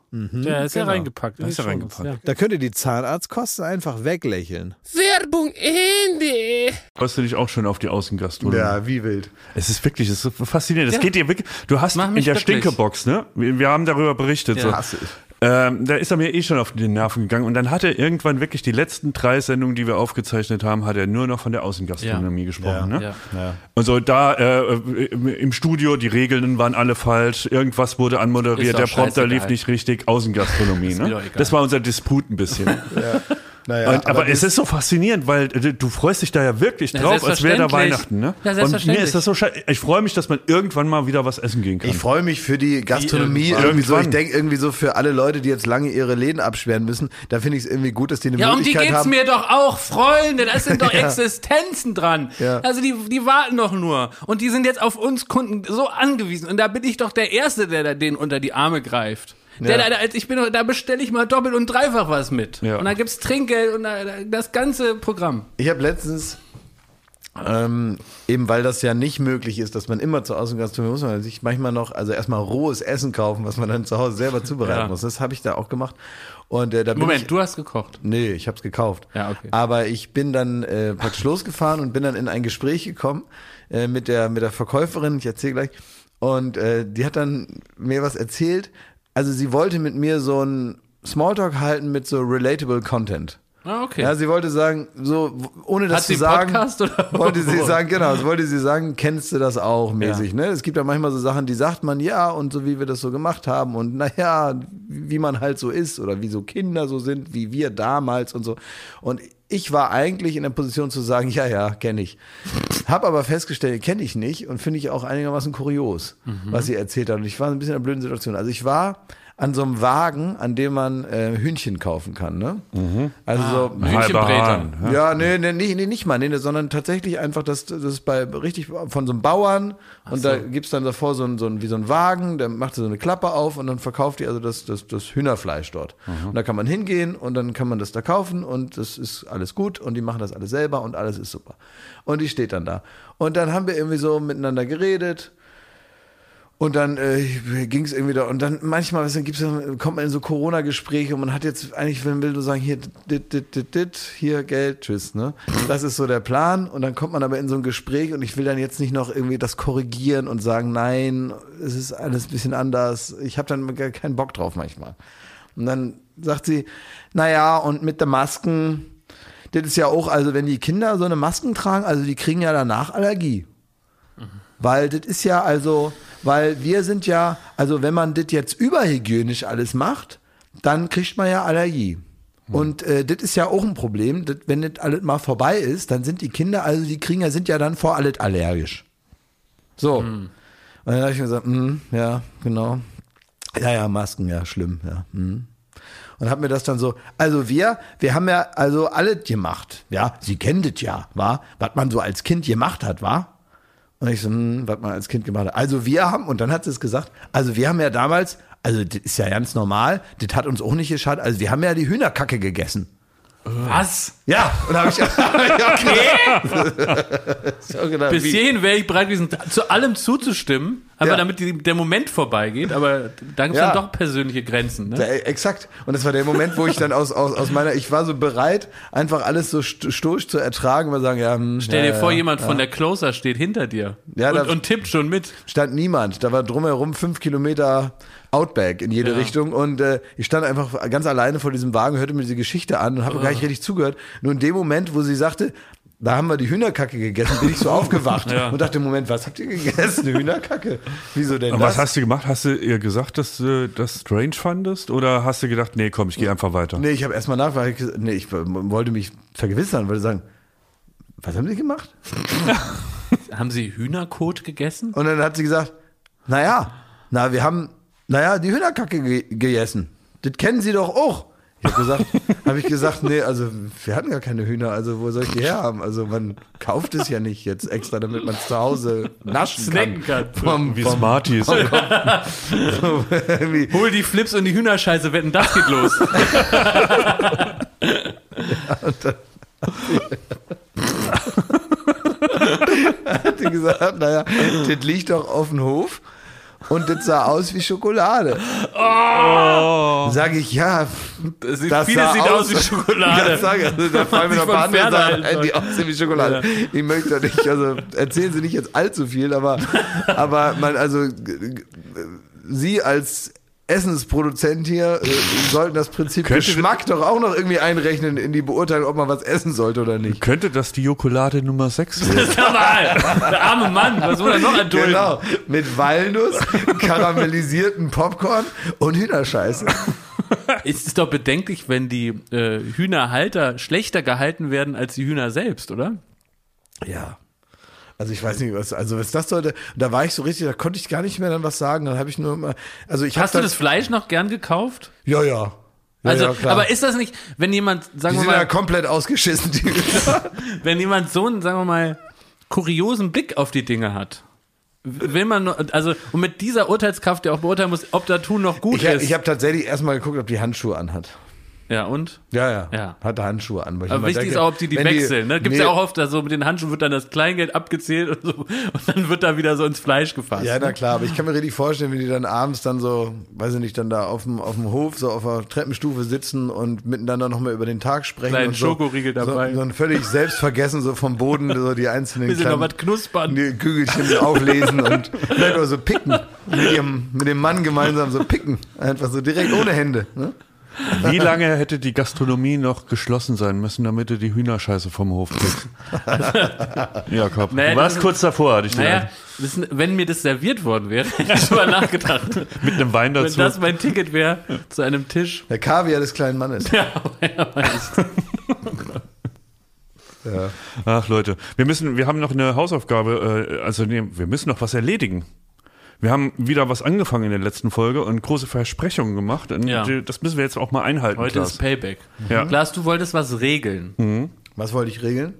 Ja, ist ja Genau. reingepackt. Da ist Die er Shownotes, reingepackt. Da könnt ihr die Zahnarztkosten einfach weglächeln. Werbung Ende. Freust du dich auch schon auf die Außengastronomie? wie wild. Es ist wirklich, es ist faszinierend. Es Ja. geht dir wirklich. Du hast Mach in der glücklich. Stinkebox, ne? Wir, wir haben darüber berichtet. Ja. So. Ähm, da ist er mir eh schon auf die Nerven gegangen. Und dann hat er irgendwann wirklich die letzten drei Sendungen, die wir aufgezeichnet haben, hat er nur noch von der Außengastronomie gesprochen. Ja. Ne? Ja. Ja. Und so da äh, im Studio, die Regeln waren alle falsch, irgendwas wurde anmoderiert, der Prompter lief nicht richtig, Außengastronomie. ne? Das war unser Disput ein bisschen. *laughs* Naja, Und, aber, es ist so faszinierend, weil äh, du freust dich da ja wirklich Ja, drauf, als wäre da selbstverständlich. Weihnachten. Ne? Ja, Und mir selbstverständlich. ist das so scheiße. Ich freue mich, dass man irgendwann mal wieder was essen gehen kann. Ich freue mich für die Gastronomie irgendwann. irgendwie so. Ich denke irgendwie so für alle Leute, die jetzt lange ihre Läden absperren müssen, da finde ich es irgendwie gut, dass die eine Ja, um die Möglichkeit geht's haben. mir doch auch, Freunde. Da sind doch *laughs* Existenzen dran. Ja. Also die, die warten doch nur. Und die sind jetzt auf uns Kunden so angewiesen. Und da bin ich doch der Erste, der da denen unter die Arme greift. Ja. da, da, ich bin, da bestelle ich mal doppelt und dreifach was mit. Ja. Und da gibt's Trinkgeld und da, das ganze Programm. Ich habe letztens, ähm, eben weil das ja nicht möglich ist, dass man immer zur Außengastronomie muss, man sich manchmal noch, also erstmal rohes Essen kaufen, was man dann zu Hause selber zubereiten Ja. muss. Das habe ich da auch gemacht. Und äh, da Moment, ich, du hast gekocht. Nee, ich habe es gekauft. Ja, okay. Aber ich bin dann äh, praktisch losgefahren und bin dann in ein Gespräch gekommen äh, mit der mit der Verkäuferin. Ich erzähle gleich. Und äh, die hat dann mir was erzählt. Also sie wollte mit mir so ein Smalltalk halten mit so relatable Content. Ah, okay. Ja, sie wollte sagen, so ohne das Hat zu sie sagen, Podcast oder *laughs* wollte sie sagen, genau, so wollte sie sagen, kennst du das auch mäßig, ne? Es gibt ja manchmal so Sachen, die sagt man ja und so wie wir das so gemacht haben und naja, wie man halt so ist oder wie so Kinder so sind, wie wir damals und so. Und ich war eigentlich in der Position zu sagen, ja, ja, kenne ich. Hab aber festgestellt, kenne ich nicht und finde ich auch einigermaßen kurios, was sie erzählt hat. Und ich war ein bisschen in einer blöden Situation. Also ich war an so einem Wagen, an dem man äh, Hühnchen kaufen kann, ne? Also so Hühnchenbräter. Hahn, ja. ja, nee, nee, nee, nee, nicht mal, nee, nee, sondern tatsächlich einfach, das, das ist bei richtig von so einem Bauern und da gibt's dann davor so ein, so ein, wie so ein Wagen, der macht so eine Klappe auf und dann verkauft die also das, das, das Hühnerfleisch dort. Und da kann man hingehen und dann kann man das da kaufen und das ist alles gut und die machen das alles selber und alles ist super. Und die steht dann da. Und dann haben wir irgendwie so miteinander geredet. Und dann äh, ging es irgendwie da. Und dann manchmal was, dann gibt's, kommt man in so Corona-Gespräche und man hat jetzt eigentlich, wenn will, nur sagen, hier, dit, dit, dit, dit, hier Geld, tschüss. Ne? Das ist so der Plan. Und dann kommt man aber in so ein Gespräch und ich will dann jetzt nicht noch irgendwie das korrigieren und sagen, nein, es ist alles ein bisschen anders. Ich habe dann keinen Bock drauf manchmal. Und dann sagt sie, naja, und mit den Masken, das ist ja auch, also wenn die Kinder so eine Masken tragen, also die kriegen ja danach Allergie. Weil das ist ja also, weil wir sind ja, also wenn man das jetzt überhygienisch alles macht, dann kriegt man ja Allergie. Und äh, das ist ja auch ein Problem, das, wenn das alles mal vorbei ist, dann sind die Kinder, also die kriegen ja, sind ja dann vor alles allergisch. So. Und dann habe ich mir gesagt, mm, ja, genau. Ja, ja, Masken, ja, schlimm, ja. Mm. Und habe mir das dann so, also wir, wir haben ja also alles gemacht, ja, sie kennt es ja, war, was man so als Kind gemacht hat, war. Und ich so, hm, was man als Kind gemacht hat. Also wir haben, und dann hat sie es gesagt, also wir haben ja damals, also das ist ja ganz normal, das hat uns auch nicht geschadet, also wir haben ja die Hühnerkacke gegessen. Was? Ja, und da habe ich, okay. so *laughs* *laughs* gedacht, Bis hierhin wäre ich bereit gewesen, zu allem zuzustimmen, aber ja. damit die, der Moment vorbeigeht, aber dann gibt es ja. dann doch persönliche Grenzen. Ne? Ja, exakt. Und das war der Moment, wo ich dann aus, aus, aus meiner, ich war so bereit, einfach alles so stoisch zu ertragen, und sagen, ja, hm, Stell dir vor, jemand von der Closer steht hinter dir ja, und, und tippt schon mit. Stand niemand. Da war drumherum fünf Kilometer Outback in jede ja. Richtung und äh, ich stand einfach ganz alleine vor diesem Wagen, hörte mir diese Geschichte an und habe oh. gar nicht richtig zugehört. Nur in dem Moment, wo sie sagte, da haben wir die Hühnerkacke gegessen, bin ich so *laughs* aufgewacht ja. und dachte, Moment, was habt ihr gegessen? Eine Hühnerkacke? Wieso denn Aber das? Was hast du gemacht? Hast du ihr gesagt, dass du das strange fandest? Oder hast du gedacht, nee, komm, ich gehe einfach weiter? Nee, ich habe erstmal nachgefragt, nee, ich wollte mich vergewissern, wollte sagen, was haben sie gemacht? *laughs* haben sie Hühnerkot gegessen? Und dann hat sie gesagt, naja, na, wir haben naja, die Hühnerkacke ge gegessen. Das kennen Sie doch auch. Ich habe gesagt, *laughs* habe ich gesagt, nee, also wir hatten gar keine Hühner, also wo soll ich die herhaben? Also man kauft es ja nicht jetzt extra, damit man es zu Hause naschen Snacken kann. kann. Vom, Wie vom, Smarties. Vom, *laughs* so, *laughs* Hol die Flips und die Hühnerscheiße, wetten, das geht los. ja, und dann, hat die gesagt, naja, das liegt doch auf dem Hof und das sah aus wie Schokolade. Oh. Sage ich, ja, das, sieht, das vieles sieht aus, wie *laughs* Schokolade. Das sage, also, da fallen mir noch ein paar andere Sachen die aussehen wie Schokolade. Ja. Ich möchte nicht, also erzählen Sie nicht jetzt allzu viel, aber, aber man, also Sie als Essensproduzent hier äh, sollten das Prinzip könnte Geschmack doch auch noch irgendwie einrechnen in die Beurteilung, ob man was essen sollte oder nicht. Könnte das die Jokolade Nummer 6 sein? der arme Mann, was soll er noch erdulden? Genau, mit Walnuss, karamellisierten Popcorn und Hühnerscheiße. Es ist doch bedenklich, wenn die äh, Hühnerhalter schlechter gehalten werden als die Hühner selbst, oder? Ja. Also ich weiß nicht, was, also was das sollte. Da war ich so richtig, da konnte ich gar nicht mehr dann was sagen. Dann habe ich nur mal, also ich Hast du das Fleisch noch gern gekauft? Ja, ja. Ja, also, ja, aber ist das nicht, wenn jemand, sagen die wir mal, ja komplett ausgeschissen, die *laughs* wenn jemand so einen, sagen wir mal, kuriosen Blick auf die Dinge hat, will man, also und mit dieser Urteilskraft ja auch beurteilen muss, ob da tun noch gut ich, ist. Ich habe tatsächlich erstmal geguckt, ob die Handschuhe anhat. Ja, und? Ja, ja. ja. Hatte Handschuhe an. Aber wichtig denke, ist auch, ob die die wechseln. Ne? Gibt es nee. ja auch oft, also mit den Handschuhen wird dann das Kleingeld abgezählt und so. Und dann wird da wieder so ins Fleisch gefasst. Ja, na ne? klar. Aber ich kann mir richtig vorstellen, wie die dann abends dann so, weiß ich nicht, dann da auf dem, auf dem Hof, so auf der Treppenstufe sitzen und miteinander nochmal über den Tag sprechen. Kleinen und so, Schokoriegel dabei. So, so völlig selbstvergessen, so vom Boden, so die einzelnen Bisschen noch was knuspern. Die Kügelchen auflesen und vielleicht auch so picken. Mit, ihrem, mit dem Mann gemeinsam so picken. Einfach so direkt ohne Hände. Ne? Wie lange hätte die Gastronomie noch geschlossen sein müssen, damit du die Hühnerscheiße vom Hof kriegst? *laughs* Jakob, naja, du warst kurz davor, hatte ich naja, ist, Wenn mir das serviert worden wäre, *laughs* hätte ich drüber nachgedacht. Mit einem Wein dazu. Wenn das mein Ticket wäre zu einem Tisch. Der Kaviar des kleinen Mannes. Ja, ja, *laughs* ja. Ach Leute, wir müssen, wir haben noch eine Hausaufgabe, äh, also nee, wir müssen noch was erledigen. Wir haben wieder was angefangen in der letzten Folge und große Versprechungen gemacht. Und ja. das müssen wir jetzt auch mal einhalten. Heute Klaas. ist Payback. Ja. Klaas, du wolltest was regeln. Mhm. Was wollte ich regeln?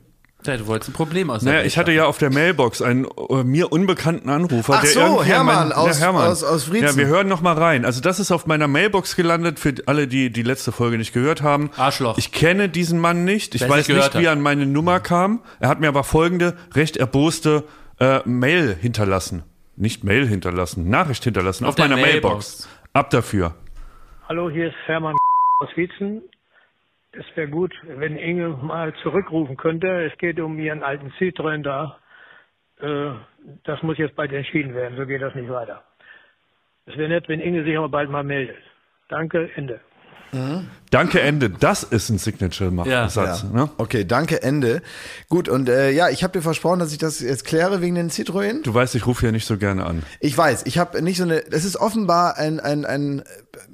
Ja, du wolltest ein Problem aus Naja, ich hatte ja auf der Mailbox einen äh, mir unbekannten Anrufer. Ach so, Hermann, mein, aus, Hermann. Aus, aus Friezen. Ja, wir hören noch mal rein. Also das ist auf meiner Mailbox gelandet, für alle, die die letzte Folge nicht gehört haben. Arschloch. Ich kenne diesen Mann nicht. Ich weiß nicht, wie er an meine Nummer kam. Er hat mir aber folgende recht erboste äh, Mail hinterlassen nicht Mail hinterlassen, Nachricht hinterlassen auf, auf meiner Mailbox. Mailbox. Ab dafür. Hallo, hier ist Hermann aus Wietzen. Es wäre gut, wenn Inge mal zurückrufen könnte. Es geht um ihren alten Citroën da. Äh, das muss jetzt bald entschieden werden, so geht das nicht weiter. Es wäre nett, wenn Inge sich aber bald mal meldet. Danke, Ende. Mhm. Danke Ende, das ist ein Signature-Satz. Ja. Ne? Okay, danke Ende. Gut, und äh, ja, ich habe dir versprochen, dass ich das jetzt kläre wegen den Citroën. Du weißt, ich rufe ja nicht so gerne an. Ich weiß, ich habe nicht so eine, es ist offenbar ein, ein, ein,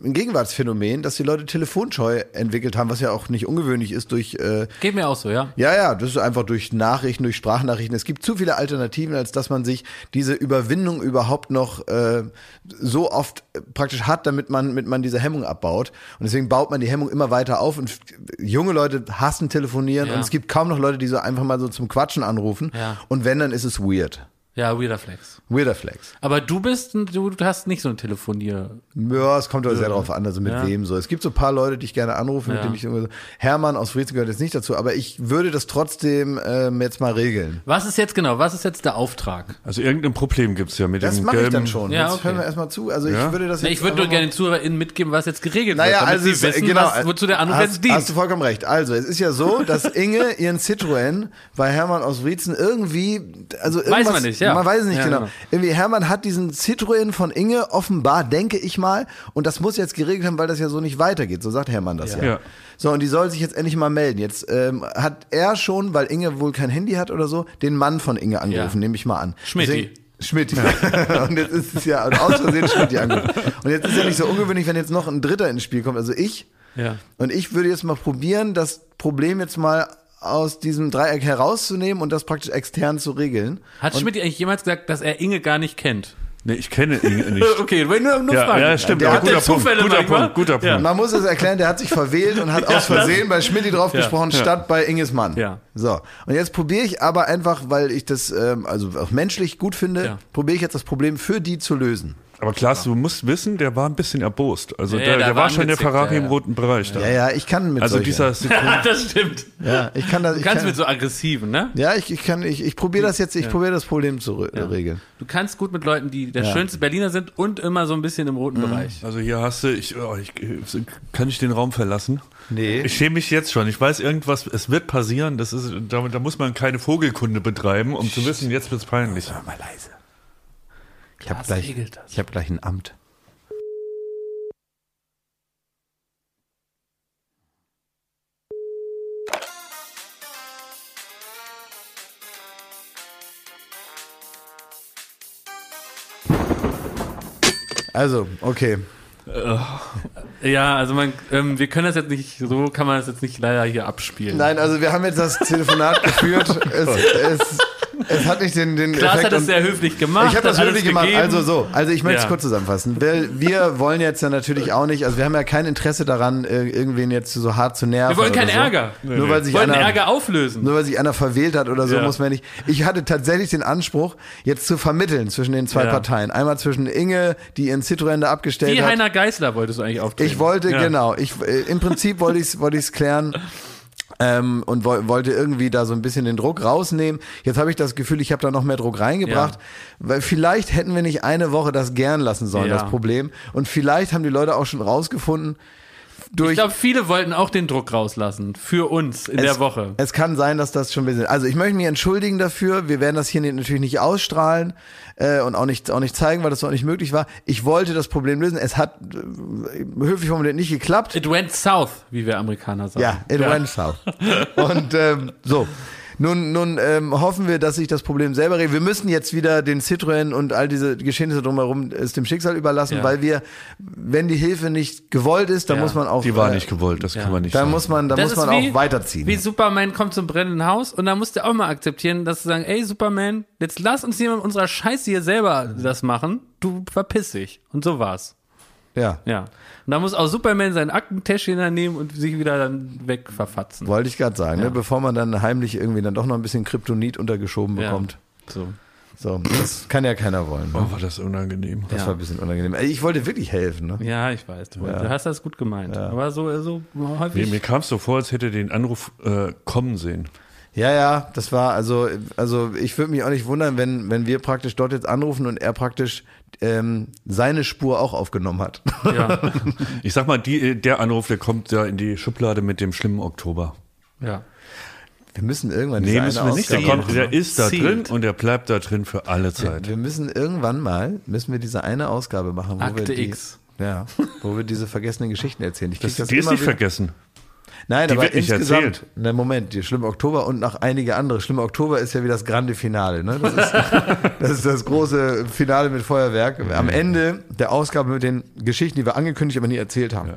ein Gegenwartsphänomen, dass die Leute Telefonscheu entwickelt haben, was ja auch nicht ungewöhnlich ist durch... Äh, Geht mir auch so, ja. Ja, ja, das ist einfach durch Nachrichten, durch Sprachnachrichten. Es gibt zu viele Alternativen, als dass man sich diese Überwindung überhaupt noch äh, so oft praktisch hat, damit man, damit man diese Hemmung abbaut. Und deswegen deswegen baut man die Hemmung immer weiter auf und junge Leute hassen telefonieren Ja. und es gibt kaum noch Leute, die so einfach mal so zum Quatschen anrufen. Ja. Und wenn, dann ist es weird. Ja, Weirder Flex. Weirder Flex. Aber du bist, du, du hast nicht so ein Telefonier. Ja, es kommt aber sehr drauf an, also mit Ja. wem so. Es gibt so ein paar Leute, die ich gerne anrufe, mit Ja. denen ich irgendwie so, Hermann aus Friesen gehört jetzt nicht dazu, aber ich würde das trotzdem ähm, jetzt mal regeln. Was ist jetzt genau, was ist jetzt der Auftrag? Also irgendein Problem gibt's ja mit Das dem mache ich dann schon. Ja, jetzt okay. hören wir erstmal zu. Also Ja? ich würde das jetzt ich würde nur gerne den ZuhörerInnen mitgeben, was jetzt geregelt Naja, wird, damit also sie es- wissen, genau, was, wozu der Anruf hast, jetzt dient. Hast du vollkommen recht. Also, es ist ja so, dass *laughs* Inge ihren Citroën bei Hermann aus Wriezen irgendwie, also irgendwas, man nicht, ja. Man weiß es nicht Ja, genau. genau. Irgendwie Hermann hat diesen Citroën von Inge offenbar, denke ich mal, und das muss jetzt geregelt haben, weil das ja so nicht weitergeht. So sagt Hermann das ja. Ja. So, und die soll sich jetzt endlich mal melden. Jetzt ähm, hat er schon, weil Inge wohl kein Handy hat oder so, den Mann von Inge angerufen, Ja. nehme ich mal an. Schmidti. Deswegen- Schmidt. *laughs* und jetzt ist es ja aus Versehen Schmidt angerufen. Und jetzt ist ja nicht so ungewöhnlich, wenn jetzt noch ein Dritter ins Spiel kommt. Also ich. Ja. Und ich würde jetzt mal probieren, das Problem jetzt mal aus diesem Dreieck herauszunehmen und das praktisch extern zu regeln. Hat Schmidt eigentlich jemals gesagt, dass er Inge gar nicht kennt? Nee, ich kenne ihn nicht. *laughs* Okay, wenn nur, nur Ja, fragen. ja, stimmt. Der aber hat guter Punkt. Zufälle Guter manchmal. Punkt. Guter Ja. Punkt. Man muss es erklären, der hat sich verwählt und hat aus Versehen bei Schmidt drauf Ja. gesprochen, Ja. statt bei Inges Mann. Ja. So. Und jetzt probiere ich aber einfach, weil ich das ähm, also auch menschlich gut finde, Ja. probiere ich jetzt das Problem für die zu lösen. Aber Klaas, du musst wissen, der war ein bisschen erbost. Also Ja, der, ja, der da war schon der Ferrari ja, im ja. roten Bereich. Da. Ja, ja, ich kann mit Also solchen. dieser *laughs* *laughs* das stimmt. ja, ich kann das. Du Ich kannst kann, mit so aggressiven, ne? ja, ich, ich kann, ich, ich probiere das jetzt, ich probiere das Problem zu re- regeln. Du kannst gut mit Leuten, die der Ja. schönste Berliner sind und immer so ein bisschen im roten Bereich. Also hier hast du, ich, oh, ich, kann ich den Raum verlassen? Nee. Ich schäme mich jetzt schon. Ich weiß irgendwas, es wird passieren. Das ist, da, da muss man keine Vogelkunde betreiben, um zu wissen, jetzt wird's peinlich. mal leise. Ich habe gleich, ich habe gleich ein Amt. Also, okay. Ja, also man, ähm, wir können das jetzt nicht, so kann man das jetzt nicht leider hier abspielen. Nein, also wir haben jetzt das Telefonat geführt. *laughs* Es, es, es hat nicht den, den Klaas Effekt. hat das sehr höflich gemacht. ich habe das wirklich gemacht. gegeben. Also so, also ich möchte es Ja. kurz zusammenfassen. Wir, wir wollen jetzt ja natürlich auch nicht, also wir haben ja kein Interesse daran, ir- irgendwen jetzt so hart zu nerven. Wir wollen keinen so. Ärger. Nur weil Wir sich wollen einer, Ärger auflösen. nur weil sich einer verwählt hat oder so, Ja. muss man nicht. Ich hatte tatsächlich den Anspruch, jetzt zu vermitteln zwischen den zwei Ja. Parteien. Einmal zwischen Inge, die ihren Citroën da abgestellt Wie hat. Heiner Geißler wolltest du eigentlich auftreten. Ich wollte, genau, ich, äh, im Prinzip wollte ich es wollte ich's klären. Ähm, und wo, wollte irgendwie da so ein bisschen den Druck rausnehmen. Jetzt habe ich das Gefühl, ich habe da noch mehr Druck reingebracht, weil vielleicht hätten wir nicht eine Woche das gern lassen sollen, Ja. das Problem. Und vielleicht haben die Leute auch schon rausgefunden, durch Ich glaube, viele wollten auch den Druck rauslassen. Für uns in es, der Woche. Es kann sein, dass das schon ein bisschen. Also ich möchte mich entschuldigen dafür. Wir werden das hier natürlich nicht ausstrahlen äh, und auch nicht auch nicht zeigen, weil das auch nicht möglich war. Ich wollte das Problem lösen. Es hat äh, höflich formuliert nicht geklappt. It went south, wie wir Amerikaner sagen. Ja, it went south. Und ähm, so. Nun, nun ähm, hoffen wir, dass sich das Problem selber regelt. Wir müssen jetzt wieder den Citroën und all diese Geschehnisse drumherum es dem Schicksal überlassen, Ja. weil wir, wenn die Hilfe nicht gewollt ist, dann Ja. muss man auch. Die war äh, nicht gewollt, das Ja. kann man nicht Da muss man, da muss man ist wie- auch weiterziehen. Wie Superman kommt zum brennenden Haus und da musst du auch mal akzeptieren, dass sie sagen, ey Superman, jetzt lass uns hier mit unserer Scheiße hier selber das machen. Du verpiss dich. Und so war's. Ja. Ja. Und da muss auch Superman sein Aktentäschchen dann nehmen und sich wieder dann wegverfatzen. Wollte ich gerade sagen, Ja. ne? bevor man dann heimlich irgendwie dann doch noch ein bisschen Kryptonit untergeschoben Ja. bekommt. So. So, das kann ja keiner wollen. Ne? Oh, war das unangenehm. Das Ja. war ein bisschen unangenehm. Ey, Ich wollte wirklich helfen. Ne? Ja, ich weiß. Du, Ja. du hast das gut gemeint. Aber so, so häufig. Mir, mir kam es so vor, als hätte den Anruf äh, kommen sehen. Ja, ja, das war also, also ich würde mich auch nicht wundern, wenn, wenn wir praktisch dort jetzt anrufen und er praktisch ähm, seine Spur auch aufgenommen hat. ja. *laughs* Ich sag mal, die, der Anruf, der kommt ja in die Schublade mit dem schlimmen Oktober. ja. Wir müssen irgendwann Nee, müssen eine wir nicht. Der, Ausgabe kommt, der ist da Sealed. drin und der bleibt da drin für alle Zeit. Wir müssen irgendwann mal, müssen wir diese eine Ausgabe machen, wo Akte wir die, X. Ja, wo wir diese vergessenen Geschichten erzählen. Ich Das, das, die ist nicht wieder- vergessen. Nein, Die aber wird nicht insgesamt. erzählt. Na Moment, die Schlimme Oktober und noch einige andere. Schlimme Oktober ist ja wie das grande Finale. Ne? Das, ist, *laughs* das ist das große Finale mit Feuerwerk. Am Ende der Ausgabe mit den Geschichten, die wir angekündigt, aber nie erzählt haben.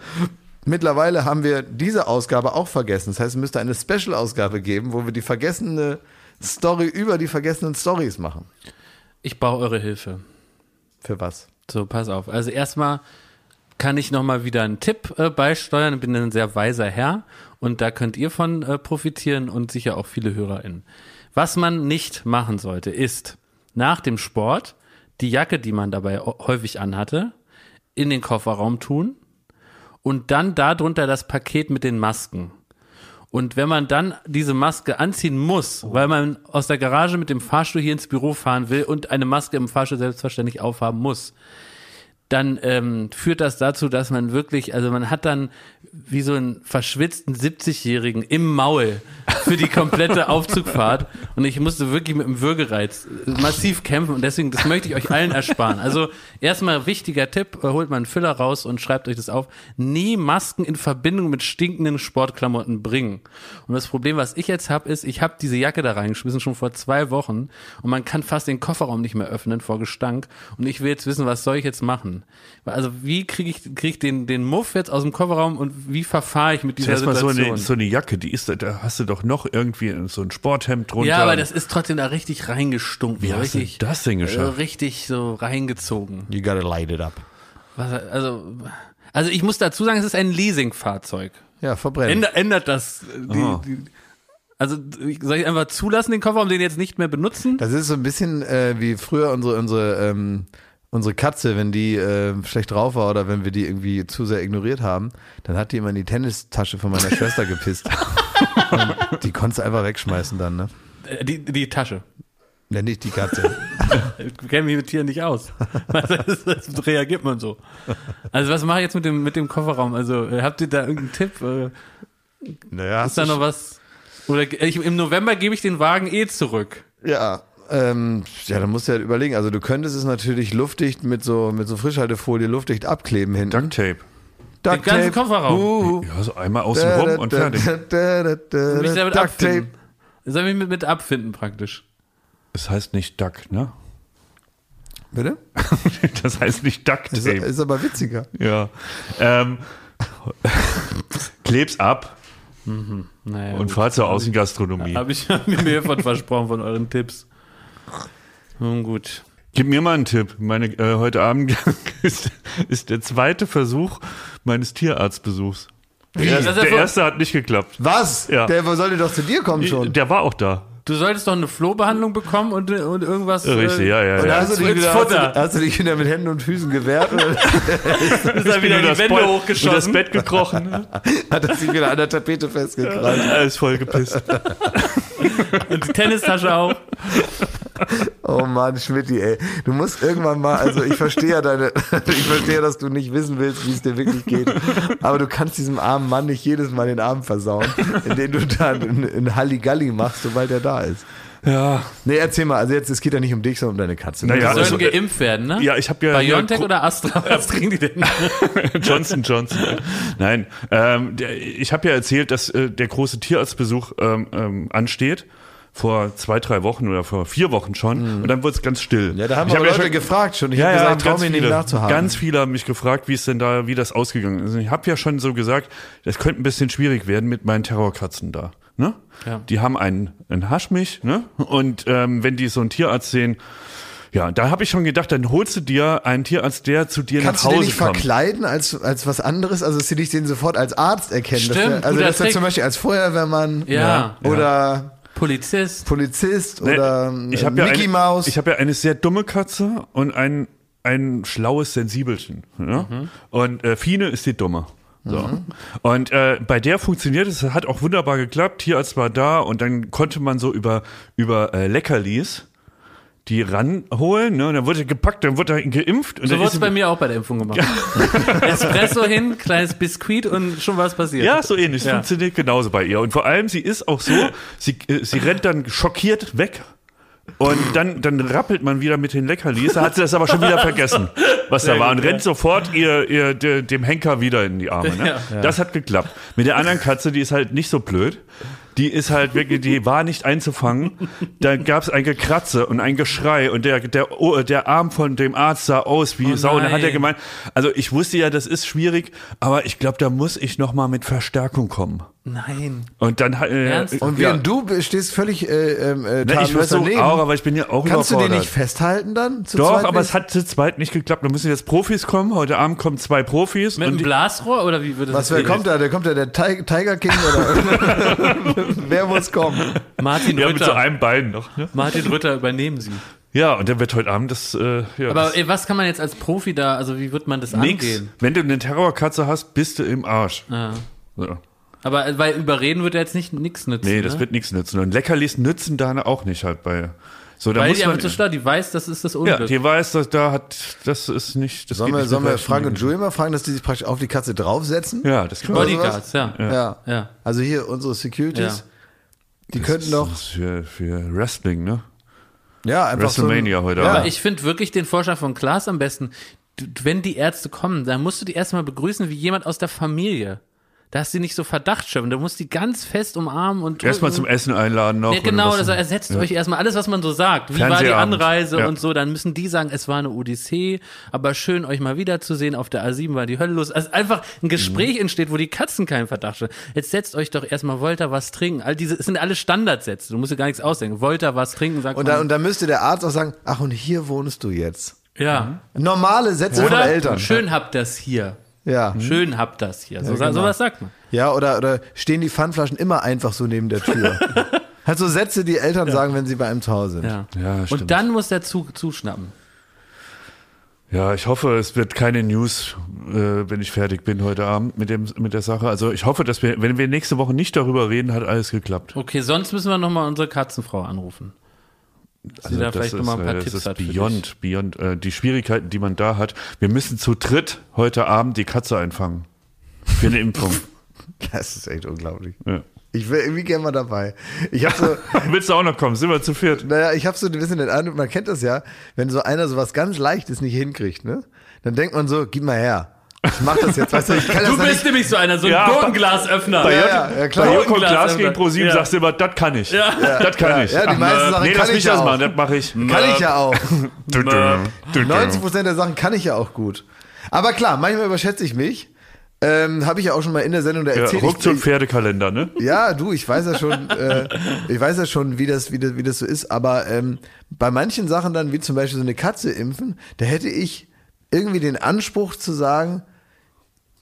Mittlerweile haben wir diese Ausgabe auch vergessen. Das heißt, es müsste eine Special-Ausgabe geben, wo wir die vergessene Story über die vergessenen Stories machen. Ich brauche eure Hilfe. Für was? So, pass auf. Also erstmal, kann ich nochmal wieder einen Tipp äh, beisteuern. Ich bin ein sehr weiser Herr und da könnt ihr von äh, profitieren und sicher auch viele HörerInnen. Was man nicht machen sollte, ist nach dem Sport die Jacke, die man dabei häufig anhatte, in den Kofferraum tun und dann darunter das Paket mit den Masken. Und wenn man dann diese Maske anziehen muss, oh. weil man aus der Garage mit dem Fahrstuhl hier ins Büro fahren will und eine Maske im Fahrstuhl selbstverständlich aufhaben muss, dann ähm, führt das dazu, dass man wirklich, also man hat dann wie so einen verschwitzten 70-Jährigen im Maul für die komplette *laughs* Aufzugfahrt und ich musste wirklich mit dem Würgereiz massiv kämpfen und deswegen, das möchte ich euch allen ersparen. Also erstmal wichtiger Tipp, äh, holt mal einen Füller raus und schreibt euch das auf. Nie Masken in Verbindung mit stinkenden Sportklamotten bringen. Und das Problem, was ich jetzt habe, ist, ich habe diese Jacke da reingeschmissen schon vor zwei Wochen und man kann fast den Kofferraum nicht mehr öffnen vor Gestank und ich will jetzt wissen, was soll ich jetzt machen? Also wie kriege ich, krieg ich den, den Muff jetzt aus dem Kofferraum und wie verfahre ich mit dieser Zuerst Situation? Mal so eine, so eine Jacke, die ist, da hast du doch noch irgendwie so ein Sporthemd drunter. Ja, aber das ist trotzdem da richtig reingestunken. Wie hast richtig, du das denn geschafft? Äh, richtig so reingezogen. You gotta light it up. Was, also, also ich muss dazu sagen, es ist ein Leasingfahrzeug. Ja, verbrennen. Ändert, ändert das die, oh. die, also soll ich einfach zulassen den Kofferraum, den jetzt nicht mehr benutzen? Das ist so ein bisschen äh, wie früher unsere unsere ähm, unsere Katze, wenn die äh, schlecht drauf war oder wenn wir die irgendwie zu sehr ignoriert haben, dann hat die immer in die Tennistasche von meiner Schwester gepisst. Und *laughs* die konntest du einfach wegschmeißen dann, ne? Äh, die, die Tasche. Ja, nicht die Katze. *laughs* ich kenne mich mit Tieren nicht aus. *laughs* Das, das reagiert man so. Also was mache ich jetzt mit dem, mit dem Kofferraum? Also äh, habt ihr da irgendeinen Tipp? Äh, naja, ist da noch was? Oder ich, im November gebe ich den Wagen eh zurück. Ja, ähm, ja, dann musst du ja überlegen. Also du könntest es natürlich luftdicht mit so, mit so Frischhaltefolie luftdicht abkleben hinten. Duct Tape. Duct Den ganzen Kofferraum. Uh, ja, so einmal außen rum und fertig. Soll ich damit abfinden? Soll ich mit, mit abfinden praktisch? Es heißt nicht Duck, ne? Bitte? *laughs* das heißt nicht Duct Tape. Ist, ist aber witziger. Ja. Ähm, kleb's ab. Mhm. Naja, und fahr zur Außengastronomie. Habe ich mir mehr von versprochen von euren Tipps. Nun gut. Gib mir mal einen Tipp. Meine, äh, heute Abend *laughs* ist, ist der zweite Versuch meines Tierarztbesuchs. Der, erste, der erste hat nicht geklappt. Was? Ja. Der sollte doch zu dir kommen schon. Der war auch da. Du solltest doch eine Flohbehandlung bekommen und, und irgendwas. Richtig, ja, ja. Und ja. Hast, du dich wieder, hast, du, hast du dich wieder mit Händen und Füßen gewehrt? Oder? *laughs* ist er wieder die Wände hochgeschossen? Und das Bett gekrochen. *laughs* Hat er sich wieder an der Tapete festgekrallt. Ja, er ist voll gepisst. *laughs* und die Tennistasche auch. Oh Mann, Schmidti, ey. Du musst irgendwann mal, also ich verstehe ja deine, *laughs* ich verstehe dass du nicht wissen willst, wie es dir wirklich geht. Aber du kannst diesem armen Mann nicht jedes Mal den Arm versauen, indem du dann ein Halligalli machst, sobald er da ist. Ja. Nee, erzähl mal, also jetzt, es geht ja nicht um dich, sondern um deine Katze. Naja, die sollen also, geimpft werden, ne? Ja, ich habe ja. BioNTech ja, oder Astra? *laughs* Was kriegen die denn? *laughs* Johnson Johnson. Nein, ähm, der, ich habe ja erzählt, dass äh, der große Tierarztbesuch ähm, ähm, ansteht vor zwei, drei Wochen oder vor vier Wochen schon Mhm. und dann wurde es ganz still. Ja, da haben ich hab Leute schon, gefragt schon. Ich ja, habe ja, gesagt, trau ganz mir viele, nicht nachzuhaben. Ganz viele haben mich gefragt, wie es denn da, wie das ausgegangen ist. Ich habe ja schon so gesagt, es könnte ein bisschen schwierig werden mit meinen Terrorkatzen da. Ne? Ja. Die haben einen, einen Haschmich, ne? Und ähm, wenn die so einen Tierarzt sehen, ja, da habe ich schon gedacht, dann holst du dir einen Tierarzt, der zu dir Kannst nach Hause du den nicht kommt. verkleiden als, als was anderes? Also, dass sie dich den sofort als Arzt erkennen. Stimmt, dass der, also, dass er zum Beispiel als Feuerwehrmann Ja. oder Polizist. Polizist Nee, oder ich äh, ja Mickey eine, Mouse. Ich habe ja eine sehr dumme Katze und ein, ein schlaues Sensibelchen. Ja? Mhm. Und äh, Fine ist die dumme. So. Und äh, bei der funktioniert es, hat auch wunderbar geklappt. Tierarzt war da und dann konnte man so über, über äh, Leckerlis die ranholen, ne? Und dann wurde gepackt, dann wurde geimpft. Und So wurde es bei mir auch bei der Impfung gemacht. *laughs* Espresso hin, kleines Biskuit und schon was passiert. Ja, so ähnlich. Es Ja. funktioniert genauso bei ihr. Und vor allem, sie ist auch so, sie, äh, sie rennt dann schockiert weg. Und dann, dann rappelt man wieder mit den Leckerlis. Da hat sie das aber schon wieder vergessen, was da Sehr war. gut, Und rennt sofort ihr, ihr, de- dem Henker wieder in die Arme. Ne? Ja. Das hat geklappt. Mit der anderen Katze, die ist halt nicht so blöd. Die ist halt wirklich, die war nicht einzufangen. Da gab es ein Gekratze und ein Geschrei und der, der, oh, der Arm von dem Arzt sah aus wie Oh Sau. Und dann hat er gemeint, also ich wusste ja, das ist schwierig, aber ich glaube, da muss ich noch mal mit Verstärkung kommen. Nein. Und dann äh, und während ja. du stehst völlig äh, äh, Na, ich versuche daneben. auch, aber ich bin ja auch Kannst du den nicht festhalten dann? Doch, aber es hat zu zweit nicht geklappt. Da müssen jetzt Profis kommen. Heute Abend kommen zwei Profis. Mit einem Blasrohr oder wie würde das Was, wer kommt da? Der kommt da der Tiger King oder *laughs* *laughs* wer muss kommen? Martin ja, Rütter. mit so einem Bein noch. Ne? Martin Rütter übernehmen Sie. Ja, und der wird heute Abend das. Äh, ja, Aber das ey, was kann man jetzt als Profi da, also wie wird man das nix. angehen? Wenn du eine Terrorkatze hast, bist du im Arsch. Ja. So. Aber äh, weil überreden wird ja jetzt nicht nichts nützen. Nee, das ne? wird nichts nützen. Und Leckerlis nützen da auch nicht halt bei. So, da Weil muss die man, einfach so stark, die weiß, das ist das ja, Unglück. die weiß, dass da hat, das ist nicht. Das Sollen geht wir, nicht sollen wir Frank und. Julie mal fragen, dass die sich praktisch auf die Katze draufsetzen? Ja, das kann Bodyguards, ja. Ja. ja. ja. Also hier unsere Securities, Ja. die Das könnten doch, das ist für, für Wrestling, ne? ja, einfach WrestleMania so, heute ja. Aber ich finde wirklich den Vorschlag von Klaas am besten. Wenn die Ärzte kommen, dann musst du die erstmal begrüßen wie jemand aus der Familie. Dass sie nicht so Verdacht schöpfen. Du musst die ganz fest umarmen und Erstmal zum Essen einladen noch. Ja, genau, das ersetzt euch erstmal alles, was man so sagt. Wie war die. Anreise Ja. und so, dann müssen die sagen, es war eine Odyssee, aber schön, euch mal wiederzusehen. Auf der A7 war die Hölle los. Also einfach ein Gespräch Mhm. entsteht, wo die Katzen keinen Verdacht schöpfen. Jetzt setzt euch doch erstmal, wollt ihr was trinken? All diese, es sind alle Standardsätze. Du musst dir gar nichts ausdenken. Wollt ihr was trinken? Sag Und dann, und dann müsste der Arzt auch sagen, ach, und hier wohnst du jetzt. ja. Normale Sätze Oder von Eltern. schön habt das hier. Ja. Schön habt das hier. So, Ja, genau. Sowas sagt man. Ja, oder, oder stehen die Pfandflaschen immer einfach so neben der Tür. halt *laughs* so Sätze, die Eltern sagen, wenn sie bei einem zu Hause sind. Ja. Ja, stimmt. und dann muss der Zug zuschnappen. Ja, ich hoffe, es wird keine News, äh, wenn ich fertig bin heute Abend mit dem mit der Sache. Also ich hoffe, dass wir, wenn wir nächste Woche nicht darüber reden, hat alles geklappt. Okay, sonst müssen wir nochmal unsere Katzenfrau anrufen. Sie da vielleicht nochmal ein paar äh, das Tipps ist beyond, beyond äh, die Schwierigkeiten, die man da hat. Wir müssen zu dritt heute Abend die Katze einfangen für eine Impfung. *laughs* Das ist echt unglaublich. ja. Ich will irgendwie gerne mal dabei. Ich habe so, *laughs* Willst du auch noch kommen? Sind wir zu viert? naja, ich habe so ein bisschen den Eindruck, man kennt das ja, wenn so einer so was ganz Leichtes nicht hinkriegt, ne? Dann denkt man so, gib mal her. Ich mach das jetzt, weißt du, ich kann Du das ja bist nicht. nämlich so einer, so ein Ja, Gurkenglasöffner. Bei, Ja, ja, ja, klar. bei Joko Glas gegen. ProSieben Ja. sagst du immer, das kann ich. Ja. Das kann ich. ja, die Ach, meisten Sachen nee, kann lass ich mich ja das auch. machen, das mache ich. Kann ich ja auch. *laughs* Du, du, du, du. 90 Prozent der Sachen kann ich ja auch gut. Aber klar, manchmal überschätze ich mich. Ähm, habe ich ja auch schon mal in der Sendung da Ja, erzählt. ruckzuck ich, Pferdekalender, ne? Ja, du, ich weiß ja schon, äh, ich weiß ja schon, wie das, wie das, wie das so ist. Aber ähm, bei manchen Sachen dann, wie zum Beispiel so eine Katze impfen, da hätte ich irgendwie den Anspruch zu sagen,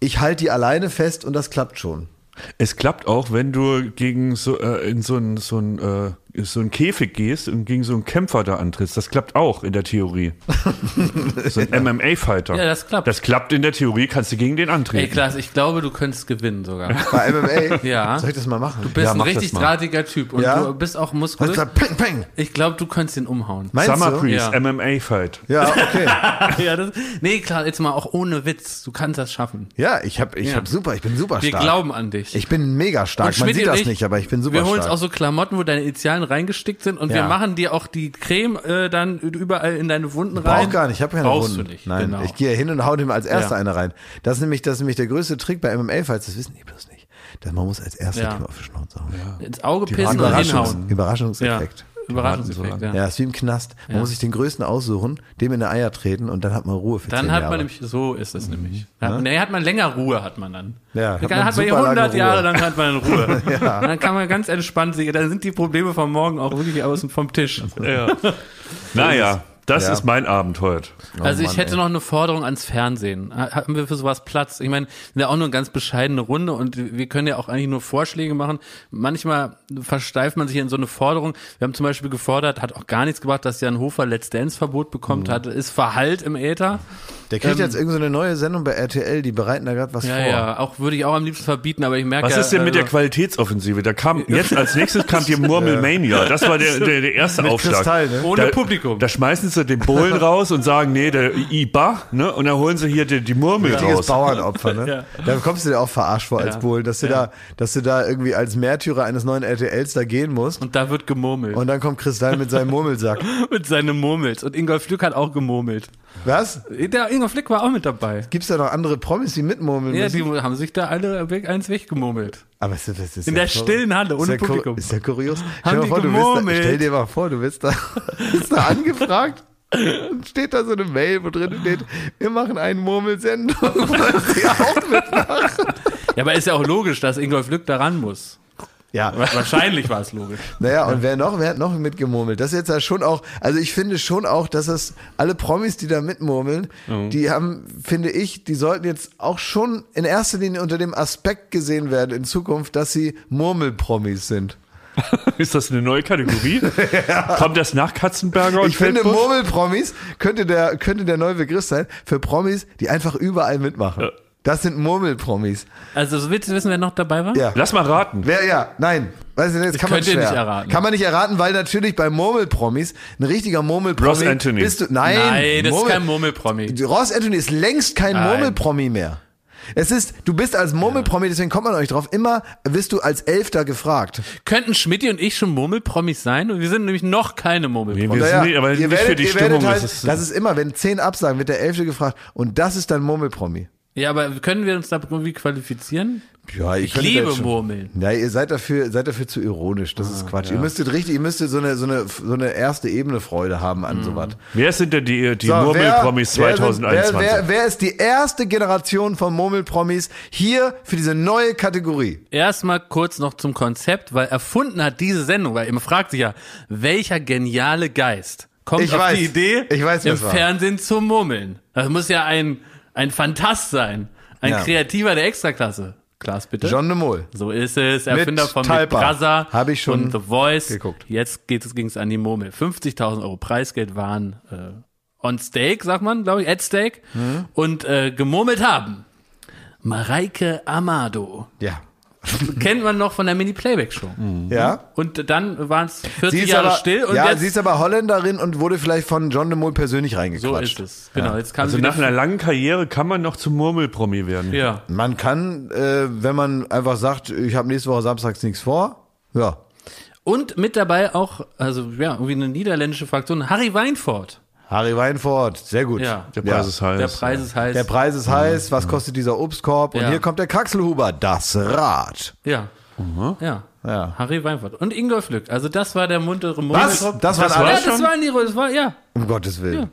ich halte die alleine fest und das klappt schon. Es klappt auch, wenn du gegen so äh, in so einen so ein, äh, so einen Käfig gehst und gegen so einen Kämpfer da antrittst. Das klappt auch in der Theorie. *laughs* so ein MMA-Fighter. Ja, das klappt. Das klappt in der Theorie, kannst du gegen den Ey, antreten. Klaas, ich glaube, du könntest gewinnen sogar. *laughs* Bei MMA. Ja. Soll ich das mal machen? Du bist Ja, ein richtig drahtiger Typ und Ja? du bist auch muskulös. peng, peng. Ich glaube, du könntest ihn umhauen. Meinst Summer du? Breeze, Ja. MMA-Fight. Ja, *laughs* okay. ja, das, nee, klar, jetzt mal auch ohne Witz. Du kannst das schaffen. Ja, ich hab, ich Ja. hab super, ich bin super Wir stark. glauben an dich. Ich bin mega stark. Man sieht das ich, nicht, aber ich bin super wir holen uns stark. auch so Klamotten, wo deine Initialen reingestickt sind und wir Ja. machen dir auch die Creme äh, dann überall in deine Wunden Brauch rein. gar nicht, ich habe keine Brauchst Wunden. du nicht, Nein, genau. ich gehe ja hin und hau dem als erster Ja. eine rein. Das ist nämlich, das ist nämlich der größte Trick bei MMA, falls das wissen die bloß nicht. Dass man muss als erster Ja. auf die Schnauze hauen. Ins Auge pissen und hinhauen. Überraschungseffekt. Ja. Überraschungseffekt, ja. Ja, ist wie im Knast. Man Ja. muss sich den größten aussuchen, dem in die Eier treten und dann hat man Ruhe für Dann zehn hat Jahre. man nämlich, so ist es nämlich. Hat, nee, hat man länger Ruhe, hat man dann. Ja, hat dann man hat man super lange 100 Ruhe. Jahre, dann hat man Ruhe. *laughs* Dann kann man ganz entspannt sich, dann sind die Probleme von morgen auch wirklich außen vom Tisch. Ja. *laughs* Naja, das Ja. ist mein Abend heute. Also ich Mann, hätte ey. noch eine Forderung ans Fernsehen. Ha- Haben wir für sowas Platz? Ich meine, wir sind ja auch nur eine ganz bescheidene Runde und wir können ja auch eigentlich nur Vorschläge machen. Manchmal versteift man sich in so eine Forderung. Wir haben zum Beispiel gefordert, hat auch gar nichts gebracht, dass Jan Hofer Let's Dance Verbot bekommt Mhm. hat, ist Verhalt im Äther. Der kriegt Ähm, jetzt irgendeine so eine neue Sendung bei RTL, die bereiten da gerade was Ja, vor. ja, auch würde ich auch am liebsten verbieten, aber ich merke Was ja, ist denn mit der also- Qualitätsoffensive? Da kam jetzt als nächstes kam die *laughs* Murmelmania. Das war der, der, der erste Mit Aufschlag. Kristall, ne? Ohne da, Publikum. Da schmeißen sie den Bohlen *laughs* raus und sagen, nee, der IBA, ne? Und dann holen sie hier die, die Murmel Richtiges raus. Bauernopfer, ne? *laughs* Da kommst du dir auch verarscht vor als Ja. Bohlen, dass du Ja. da, dass du da irgendwie als Märtyrer eines neuen RTLs da gehen musst. Und da wird gemurmelt. Und dann kommt Kristall mit seinem Murmelsack. mit seinem Murmels. Und Ingolf Lück hat auch gemurmelt. Was? Der Ingolf Lück war auch mit dabei. Gibt's da noch andere Promis, die mitmurmeln Ja, müssen? die haben sich da alle weg, eins weggemurmelt. Aber es ist, das ist In ja der stillen Halle, ist ohne ja kur- Publikum. Ist ja kurios. Haben Stell, dir die mal vor, du bist da, stell dir mal vor, du bist da, *laughs* bist da angefragt. Und steht da so eine Mail, wo drin steht, wir machen einen Murmelsendung, *laughs* wollen Sie auch mitmachen? Ja, aber ist ja auch logisch, dass Ingolf Lück daran muss. Ja. Wahrscheinlich war es logisch. *laughs* Naja, und wer noch, wer hat noch mitgemurmelt? Das ist jetzt ja schon auch, also ich finde schon auch, dass es alle Promis, die da mitmurmeln, mhm. die haben, finde ich, die sollten jetzt auch schon in erster Linie unter dem Aspekt gesehen werden in Zukunft, dass sie Murmelpromis sind. *laughs* ist das eine neue Kategorie? *laughs* ja. Kommt das nach Katzenberger und Ich finde, Murmelpromis könnte der, könnte der neue Begriff sein für Promis, die einfach überall mitmachen. Ja. Das sind Murmelpromis. Also willst du wissen, wer noch dabei war? Ja. Lass mal raten. Wer, ja, nein. Weißt du, das ich kann man schwer. nicht erraten. Kann man nicht erraten, weil natürlich bei Murmelpromis ein richtiger Murmelpromi. Ross Anthony. Bist du, nein, nein, das Murmel, ist kein Murmelpromi. Ross Anthony ist längst kein nein. Murmelpromi mehr. Es ist, du bist als Murmelpromi, deswegen kommt man euch drauf, immer wirst du als Elfter gefragt. Könnten Schmidti und ich schon Murmelpromis sein? Und wir sind nämlich noch keine Murmelpromis. Wir sind nicht, aber ihr nicht werdet, für die Stimmung. Halt, das, ist, das ist immer, wenn zehn absagen, wird der Elfte gefragt und das ist dann Murmelpromi. Ja, aber können wir uns da irgendwie qualifizieren? Ja, ich, ich liebe Murmeln. Ja, ihr seid dafür, seid dafür zu ironisch. Das ah, ist Quatsch. Ja. Ihr müsstet richtig, ihr müsstet so eine, so eine, so eine erste Ebene Freude haben an mhm. sowas. Wer sind denn die, die so, Murmelpromis 2021? Wer, wer, wer, ist die erste Generation von Murmelpromis hier für diese neue Kategorie? Erstmal kurz noch zum Konzept, weil erfunden hat diese Sendung, weil man fragt sich ja, welcher geniale Geist kommt ich auf weiß, die Idee, ich weiß, im Fernsehen zu murmeln? Das muss ja ein ein Fantast sein. Ein ja. Kreativer der Extraklasse. Klaas, bitte. John de Mol. So ist es. Erfinder Mit von Talpa. Big Brother Hab ich schon und The Voice. Geguckt. Jetzt ging es an die Murmel. 50.000 Euro Preisgeld waren äh, on stake, sagt man, glaube ich, at stake. Mhm. Und äh, gemurmelt haben. Mareike Amado. Ja. *laughs* Kennt man noch von der Mini-Playback-Show. Mhm. Ja. Und dann waren es 40 Jahre aber, still. Und ja, jetzt, sie ist aber Holländerin und wurde vielleicht von John de Mol persönlich reingequatscht. So ist es. Genau. Jetzt kann also nach einer langen Karriere kann man noch zum Murmelpromi werden. Ja. Man kann, äh, wenn man einfach sagt, ich habe nächste Woche samstags nichts vor, ja. Und mit dabei auch, also ja, irgendwie eine niederländische Fraktion, Harry Weinfurt. Harry Weinfurt, sehr gut. Ja. Der Preis ja. ist heiß. Der Preis ist heiß. Der Preis ist heiß. Was kostet dieser Obstkorb? Und ja. hier kommt der Kaxelhuber, das Rad. Ja. Mhm. Ja. Ja. Harry Weinfurt. Und Ingolf Lück. Also das war der muntere Mund. Was? Das, das, war ja, das waren die, das war, ja. Um Gottes Willen.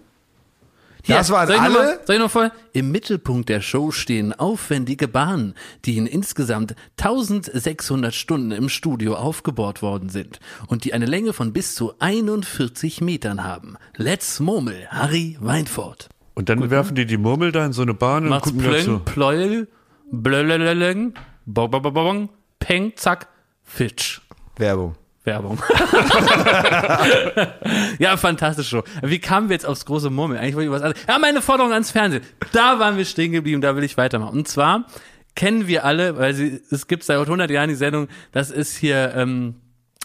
Ja. Hier, das waren soll alle. Mal, soll ich noch voll? Im Mittelpunkt der Show stehen aufwendige Bahnen, die in insgesamt 1600 Stunden im Studio aufgebaut worden sind und die eine Länge von bis zu 41 Metern haben. Let's Murmel, Harry Weinfurt. Und dann Gut, werfen die die Murmel da in so eine Bahn und gucken plöng, dazu. Plöll, blölölölöng, bong, peng, zack, fitsch. Werbung. Werbung. *laughs* ja, fantastisch Show. Wie kamen wir jetzt aufs große Murmeln? Eigentlich wollte ich was anderes. Ja, meine Forderung ans Fernsehen. Da waren wir stehen geblieben, da will ich weitermachen. Und zwar kennen wir alle, weil sie, es gibt seit 100 Jahren die Sendung, das ist hier, ähm,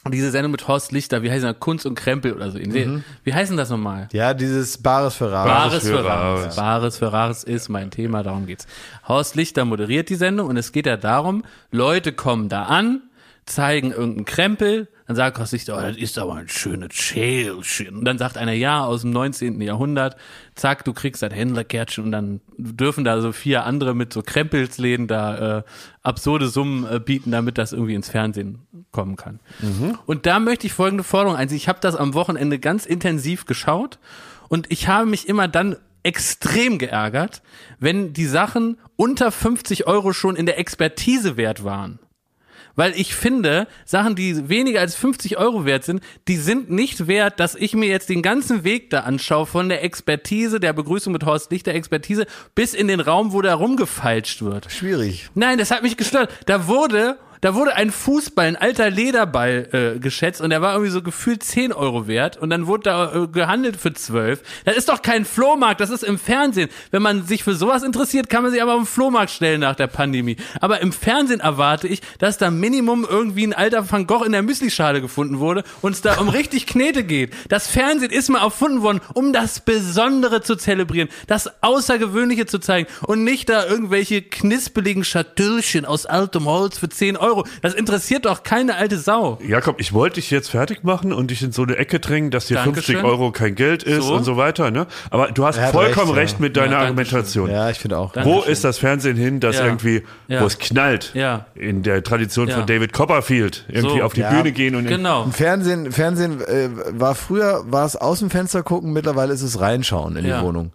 diese Sendung mit Horst Lichter, wie heißt das? Kunst und Krempel oder so. Mhm. Wie heißen das nochmal? Ja, dieses Bares für Rares. Bares für Rares. Bares für Rares ist mein Thema, darum geht's. Horst Lichter moderiert die Sendung und es geht ja darum, Leute kommen da an, zeigen irgendeinen Krempel, dann sagt Lichter, oh, das ist aber ein schönes Schälchen. Und dann sagt einer, ja, aus dem 19. Jahrhundert, zack, du kriegst das Händlerkärtchen und dann dürfen da so vier andere mit so Krempelsläden da äh, absurde Summen äh, bieten, damit das irgendwie ins Fernsehen kommen kann. Mhm. Und da möchte ich folgende Forderung ein. Ich habe das am Wochenende ganz intensiv geschaut und ich habe mich immer dann extrem geärgert, wenn die Sachen unter 50 Euro schon in der Expertise wert waren. Weil ich finde, Sachen, die weniger als 50 Euro wert sind, die sind nicht wert, dass ich mir jetzt den ganzen Weg da anschaue, von der Expertise, der Begrüßung mit Horst Lichter Expertise, bis in den Raum, wo da rumgefeilscht wird. Schwierig. Nein, das hat mich gestört. Da wurde da wurde ein Fußball, ein alter Lederball äh, geschätzt und der war irgendwie so gefühlt 10 Euro wert und dann wurde da äh, gehandelt für 12. Das ist doch kein Flohmarkt, das ist im Fernsehen. Wenn man sich für sowas interessiert, kann man sich aber auf den Flohmarkt stellen nach der Pandemie. Aber im Fernsehen erwarte ich, dass da Minimum irgendwie ein alter Van Gogh in der Müslischale gefunden wurde und es da um richtig Knete geht. Das Fernsehen ist mal erfunden worden, um das Besondere zu zelebrieren, das Außergewöhnliche zu zeigen und nicht da irgendwelche knispeligen Schatürchen aus altem Holz für 10 Euro Euro. Das interessiert doch keine alte Sau. Jakob, ich wollte dich jetzt fertig machen und dich in so eine Ecke drängen, dass dir Dankeschön. 50 Euro kein Geld ist so? und so weiter. Ne? Aber du hast vollkommen recht, recht ja. mit deiner ja, Argumentation. Ja, ich finde auch. Dankeschön. Wo ist das Fernsehen hin, dass ja. irgendwie, wo es knallt, in der Tradition von David Copperfield, irgendwie so. auf die Bühne gehen und genau. Im Fernsehen, Fernsehen äh, war früher war es aus dem Fenster gucken, mittlerweile ist es reinschauen in die Wohnung.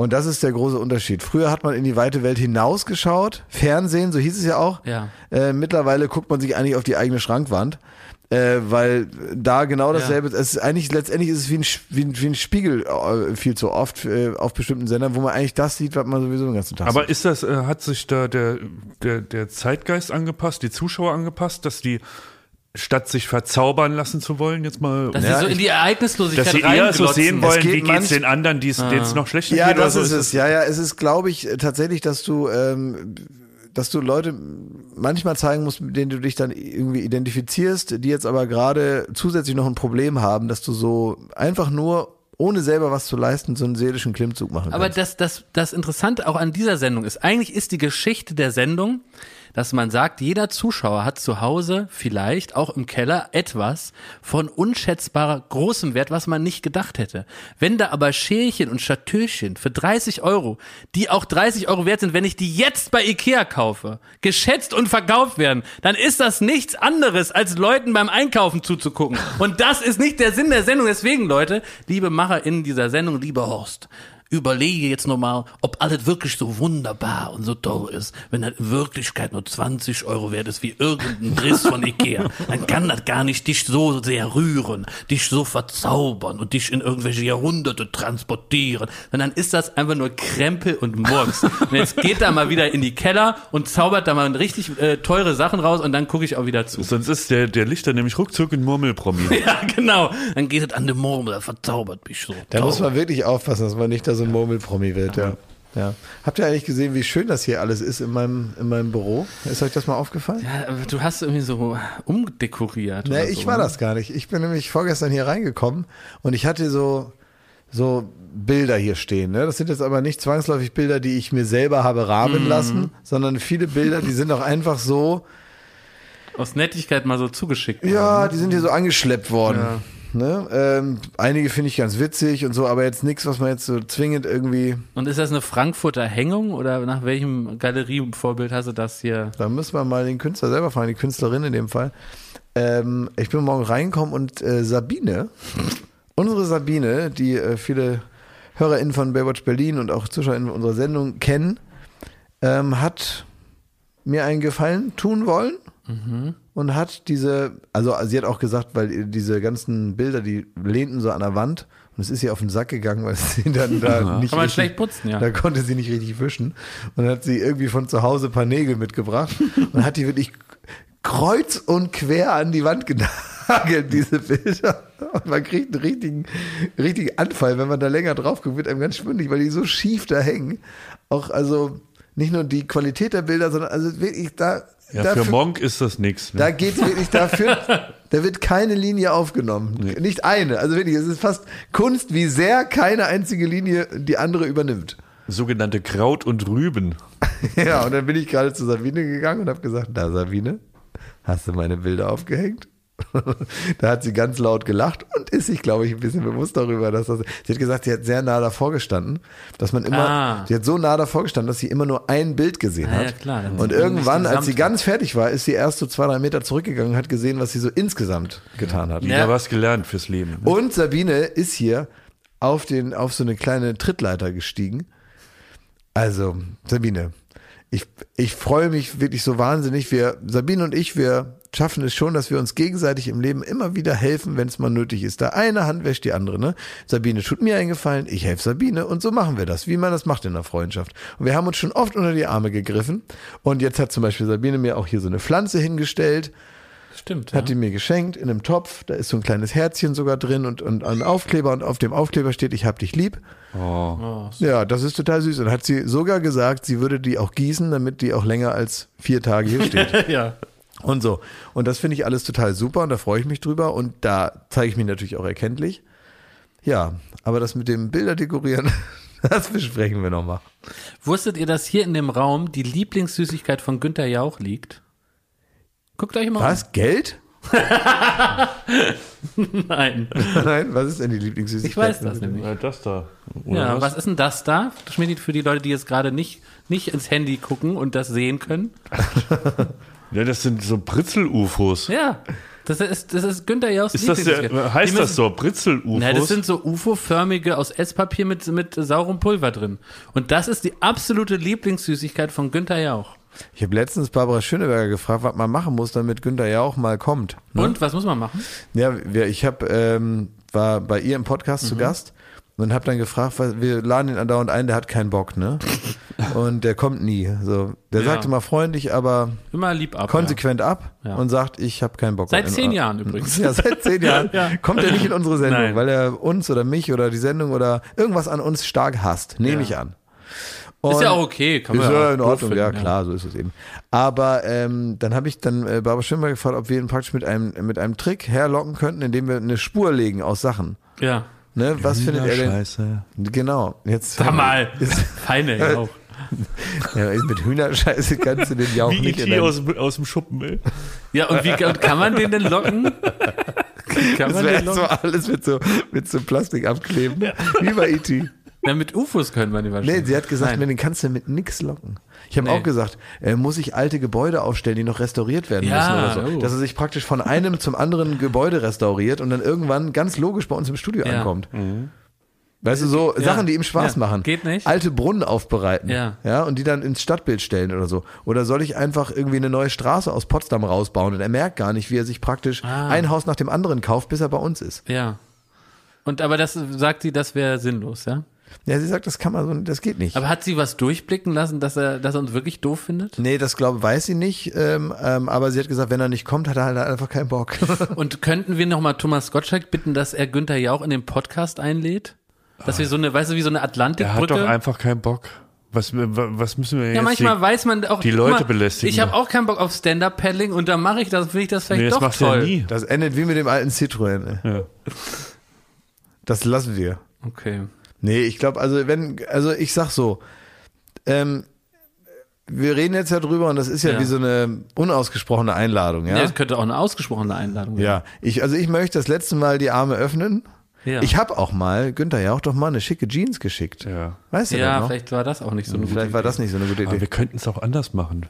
Und das ist der große Unterschied. Früher hat man in die weite Welt hinausgeschaut, Fernsehen, so hieß es ja auch. Ja. Äh, mittlerweile guckt man sich eigentlich auf die eigene Schrankwand. Äh, weil da genau dasselbe, ja. es ist eigentlich, letztendlich ist es wie ein, wie ein, wie ein Spiegel äh, viel zu oft äh, auf bestimmten Sendern, wo man eigentlich das sieht, was man sowieso den ganzen Tag Aber sieht. ist das, äh, hat sich da der, der, der Zeitgeist angepasst, die Zuschauer angepasst, dass die statt sich verzaubern lassen zu wollen, jetzt mal. Dass ja, sie so in die Ereignislosigkeit Dass sie eher so sehen wollen, wie geht's den anderen, die es ah. noch schlechter ja, geht. Ja, das ist es. Ja, ja, es ist, glaube ich, tatsächlich, dass du, ähm, dass du Leute manchmal zeigen musst, mit denen du dich dann irgendwie identifizierst, die jetzt aber gerade zusätzlich noch ein Problem haben, dass du so einfach nur ohne selber was zu leisten, so einen seelischen Klimmzug machen kannst. Aber das, das, das Interessante auch an dieser Sendung ist, eigentlich ist die Geschichte der Sendung, dass man sagt, jeder Zuschauer hat zu Hause vielleicht auch im Keller etwas von unschätzbarer großem Wert, was man nicht gedacht hätte. Wenn da aber Schälchen und Schatürchen für 30 Euro, die auch 30 Euro wert sind, wenn ich die jetzt bei Ikea kaufe, geschätzt und verkauft werden, dann ist das nichts anderes, als Leuten beim Einkaufen zuzugucken. Und das ist nicht der Sinn der Sendung. Deswegen, Leute, liebe Macher in dieser Sendung, lieber Horst, überlege jetzt nochmal, ob alles wirklich so wunderbar und so toll ist. Wenn das in Wirklichkeit nur 20 Euro wert ist, wie irgendein Driss von Ikea, dann kann das gar nicht dich so sehr rühren, dich so verzaubern und dich in irgendwelche Jahrhunderte transportieren. Sondern dann ist das einfach nur Krempel und Murks. Und jetzt geht da mal wieder in die Keller und zaubert da mal richtig äh, teure Sachen raus und dann gucke ich auch wieder zu. Sonst ist der, der Lichter nämlich ruckzuck in Murmelpromi. *laughs* ja, genau. Dann geht es an den Murmel, verzaubert mich so. Da muss man wirklich aufpassen, dass man nicht da so ein Murmelpromi wird, ja. Ja. Habt ihr eigentlich gesehen, wie schön das hier alles ist in meinem, in meinem Büro? Ist euch das mal aufgefallen? Ja, aber du hast irgendwie so umdekoriert. Nee, ich so, war ne? das gar nicht. Ich bin nämlich vorgestern hier reingekommen und ich hatte so, so Bilder hier stehen. Ne? Das sind jetzt aber nicht zwangsläufig Bilder, die ich mir selber habe rahmen mhm. lassen, sondern viele Bilder, die sind auch einfach so. Aus Nettigkeit mal so zugeschickt. Ja, ne? die sind hier so angeschleppt worden. Ja. Ne? Ähm, einige finde ich ganz witzig und so, aber jetzt nichts, was man jetzt so zwingend irgendwie. Und ist das eine Frankfurter Hängung oder nach welchem Galerievorbild hast du das hier? Da müssen wir mal den Künstler selber fragen, die Künstlerin in dem Fall. Ähm, ich bin morgen reingekommen und äh, Sabine, unsere Sabine, die äh, viele HörerInnen von Baywatch Berlin und auch ZuschauerInnen unserer Sendung kennen, ähm, hat mir einen Gefallen tun wollen mhm. und hat diese, also sie hat auch gesagt, weil diese ganzen Bilder, die lehnten so an der Wand und es ist ihr auf den Sack gegangen, weil sie dann da ja. nicht Kann man richtig, schlecht putzen, ja. Da konnte sie nicht richtig wischen und dann hat sie irgendwie von zu Hause ein paar Nägel mitgebracht *laughs* und hat die wirklich kreuz und quer an die Wand genagelt, diese Bilder. Und man kriegt einen richtigen, richtigen Anfall, wenn man da länger drauf guckt, wird einem ganz schwindelig, weil die so schief da hängen. Auch, also, nicht nur die Qualität der Bilder, sondern also wirklich da ja, dafür, für Monk ist das nichts. Ne? Da geht es wirklich dafür, *laughs* da wird keine Linie aufgenommen. Nee. Nicht eine. Also wirklich, es ist fast Kunst, wie sehr keine einzige Linie die andere übernimmt. Sogenannte Kraut und Rüben. *laughs* ja, und dann bin ich gerade zu Sabine gegangen und habe gesagt, da Sabine, hast du meine Bilder aufgehängt? *laughs* da hat sie ganz laut gelacht und ist sich, glaube ich, ein bisschen bewusst darüber, dass das. Sie hat gesagt, sie hat sehr nah davor gestanden, dass man immer. Ah. Sie hat so nah davor gestanden, dass sie immer nur ein Bild gesehen ah, hat. Ja, klar, und irgendwann, als sie ganz fertig war, ist sie erst so zwei, drei Meter zurückgegangen und hat gesehen, was sie so insgesamt getan hat. Wieder ja. was gelernt fürs Leben. Ne? Und Sabine ist hier auf den, auf so eine kleine Trittleiter gestiegen. Also, Sabine, ich, ich freue mich wirklich so wahnsinnig. Wir, Sabine und ich, wir schaffen es schon, dass wir uns gegenseitig im Leben immer wieder helfen, wenn es mal nötig ist. Da eine Hand wäscht die andere. Ne? Sabine tut mir einen Gefallen, ich helfe Sabine und so machen wir das, wie man das macht in der Freundschaft. Und wir haben uns schon oft unter die Arme gegriffen. Und jetzt hat zum Beispiel Sabine mir auch hier so eine Pflanze hingestellt. Stimmt. Hat ja. die mir geschenkt in einem Topf. Da ist so ein kleines Herzchen sogar drin und, und ein Aufkleber und auf dem Aufkleber steht, ich hab dich lieb. Oh. oh ja, das ist total süß. Und hat sie sogar gesagt, sie würde die auch gießen, damit die auch länger als vier Tage hier steht. *laughs* ja. Und so. Und das finde ich alles total super und da freue ich mich drüber und da zeige ich mich natürlich auch erkenntlich. Ja, aber das mit dem Bilder dekorieren, *laughs* das besprechen wir nochmal. Wusstet ihr, dass hier in dem Raum die Lieblingssüßigkeit von Günter Jauch liegt? Guckt euch mal Was? Um. Geld? *laughs* Nein. *laughs* Nein, was ist denn die Lieblingssüßigkeit? Ich weiß das nämlich. Ja, das da. Oder ja, was? was ist denn das da? Schmidt für die Leute, die jetzt gerade nicht, nicht ins Handy gucken und das sehen können. Ja, das sind so Britzel-UFOs. Ja. Das ist, das ist Günther Jauchs ist das der, Heißt das so? Britzel-UFOs? Nein, das sind so UFO-förmige aus Esspapier mit, mit saurem Pulver drin. Und das ist die absolute Lieblingssüßigkeit von Günther Jauch. Ich habe letztens Barbara Schöneberger gefragt, was man machen muss, damit Günther Jauch mal kommt. Ne? Und was muss man machen? Ja, ich habe ähm, war bei ihr im Podcast mhm. zu Gast und habe dann gefragt, weil wir laden ihn andauernd ein, der hat keinen Bock, ne? *laughs* Und der kommt nie. So, der ja. sagt immer freundlich, aber immer lieb ab, konsequent ja. ab ja. und sagt, ich habe keinen Bock. Seit zehn Jahren übrigens. *laughs* Ja, seit zehn Jahren kommt er nicht in unsere Sendung, Nein. weil er uns oder mich oder die Sendung oder irgendwas an uns stark hasst, nehme ich an. Und ist ja auch okay, kann man ist ja in Ordnung, finden, ja klar, so ist es eben. Aber ähm, dann habe ich dann äh, Barbara Schwimmer gefragt, ob wir ihn praktisch mit einem mit einem Trick herlocken könnten, indem wir eine Spur legen aus Sachen. Ja. Ne, was findet er denn? Scheiße. Genau. Jetzt. Sag mal. *laughs* Ist, feine Jauch. *laughs* ja, mit Hühnerscheiße kannst du den Jauch wie nicht in aus, aus dem Schuppen, ey. Ja, und wie und kann man den denn locken? Kann das wäre so alles mit so, mit so Plastik abkleben. Ja. Wie bei E.T. Ja, mit UFOs können wir die wahrscheinlich. Nee, sie hat gesagt, Nein. den kannst du mit nix locken. Ich habe nee. auch gesagt, äh, muss ich alte Gebäude aufstellen, die noch restauriert werden ja, müssen oder so. Oh. Dass er sich praktisch von einem zum anderen Gebäude restauriert und dann irgendwann ganz logisch bei uns im Studio ja. ankommt. Mhm. Weißt du, so ja. Sachen, die ihm Spaß ja. machen. Geht nicht. Alte Brunnen aufbereiten. Ja. Ja, und die dann ins Stadtbild stellen oder so. Oder soll ich einfach irgendwie eine neue Straße aus Potsdam rausbauen und er merkt gar nicht, wie er sich praktisch ah. ein Haus nach dem anderen kauft, bis er bei uns ist. Ja. Und aber das sagt sie, das wäre sinnlos, ja? Ja, sie sagt, das kann man so, das geht nicht. Aber hat sie was durchblicken lassen, dass er, dass er uns wirklich doof findet? Nee, das glaube weiß sie nicht. Ähm, ähm, aber sie hat gesagt, wenn er nicht kommt, hat er halt einfach keinen Bock. *laughs* Und könnten wir nochmal Thomas Gottschalk bitten, dass er Günther Jauch in den Podcast einlädt? Dass wir so eine, weißt du, wie so eine Atlantikbrücke. Er hat doch einfach keinen Bock. Was, was müssen wir jetzt? Ja, manchmal die, weiß man auch die Leute mal, belästigen. Ich habe auch keinen Bock auf Stand-up-Paddling und dann mache ich das, finde ich das vielleicht nee, das doch toll. Ja nie. Das endet wie mit dem alten Citroën. Ja. Das lassen wir. Okay. Nee, ich glaube, also wenn, also ich sag so, ähm, wir reden jetzt ja drüber und das ist ja, ja, wie so eine unausgesprochene Einladung, ja. Ja, es könnte auch eine ausgesprochene Einladung sein. Ja, ich, also ich möchte das letzte Mal die Arme öffnen. Ja. Ich habe auch mal, Günther ja auch doch mal eine schicke Jeans geschickt. Ja. Weißt du Ja, vielleicht war das auch nicht so eine gute Vielleicht war das nicht so eine gute Idee. Aber wir könnten es auch anders machen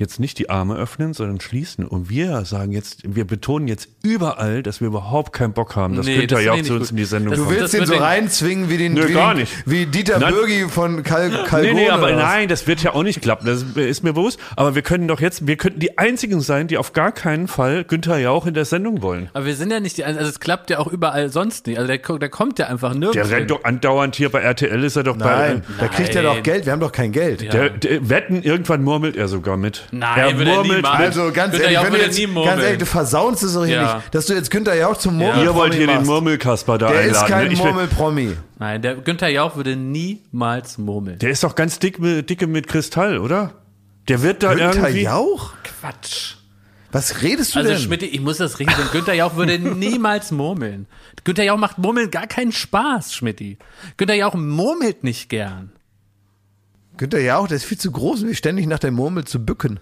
jetzt nicht die Arme öffnen, sondern schließen. Und wir sagen jetzt, wir betonen jetzt überall, dass wir überhaupt keinen Bock haben. Das nee, könnte ja auch zu uns in die Sendung Du willst den so reinzwingen wie den, Nö, wie, gar nicht. wie Dieter nein. Bürgi von Kal Kalgone. Nee, nee, aber nein, das wird ja auch nicht klappen. Das ist mir bewusst. Aber wir können doch jetzt, wir könnten die einzigen sein, die auf gar keinen Fall Günther Jauch in der Sendung wollen. Aber wir sind ja nicht die, also es klappt ja auch überall sonst nicht. Also der, der kommt ja einfach nirgends. Der rennt doch andauernd hier bei RTL ist er doch nein, bei. Da kriegt er doch Geld. Wir haben doch kein Geld. Ja. Der, der, wetten, irgendwann murmelt er sogar mit. Nein, er murmelt niemals. Also ganz Günther ehrlich, wenn du jetzt, ganz ehrlich, du versaunst es doch hier ja. nicht, dass du jetzt Günther Jauch zum Murmel ja. Ihr wollt hier den Murmelkasper da der einladen. Der ist kein ne? Murmelpromi. Nein, der Günther Jauch würde niemals murmeln. Der ist doch ganz dick, dicke mit Kristall, oder? Der wird da Günther irgendwie... Günther Jauch? Quatsch. Was redest du also, denn? Also Schmidt, ich muss das richtig sagen. Günther Jauch würde *laughs* niemals murmeln. Günther Jauch macht Murmeln gar keinen Spaß, Schmidti. Günther Jauch murmelt nicht gern. Günther Jauch, der ist viel zu groß, um sich ständig nach der Murmel zu bücken.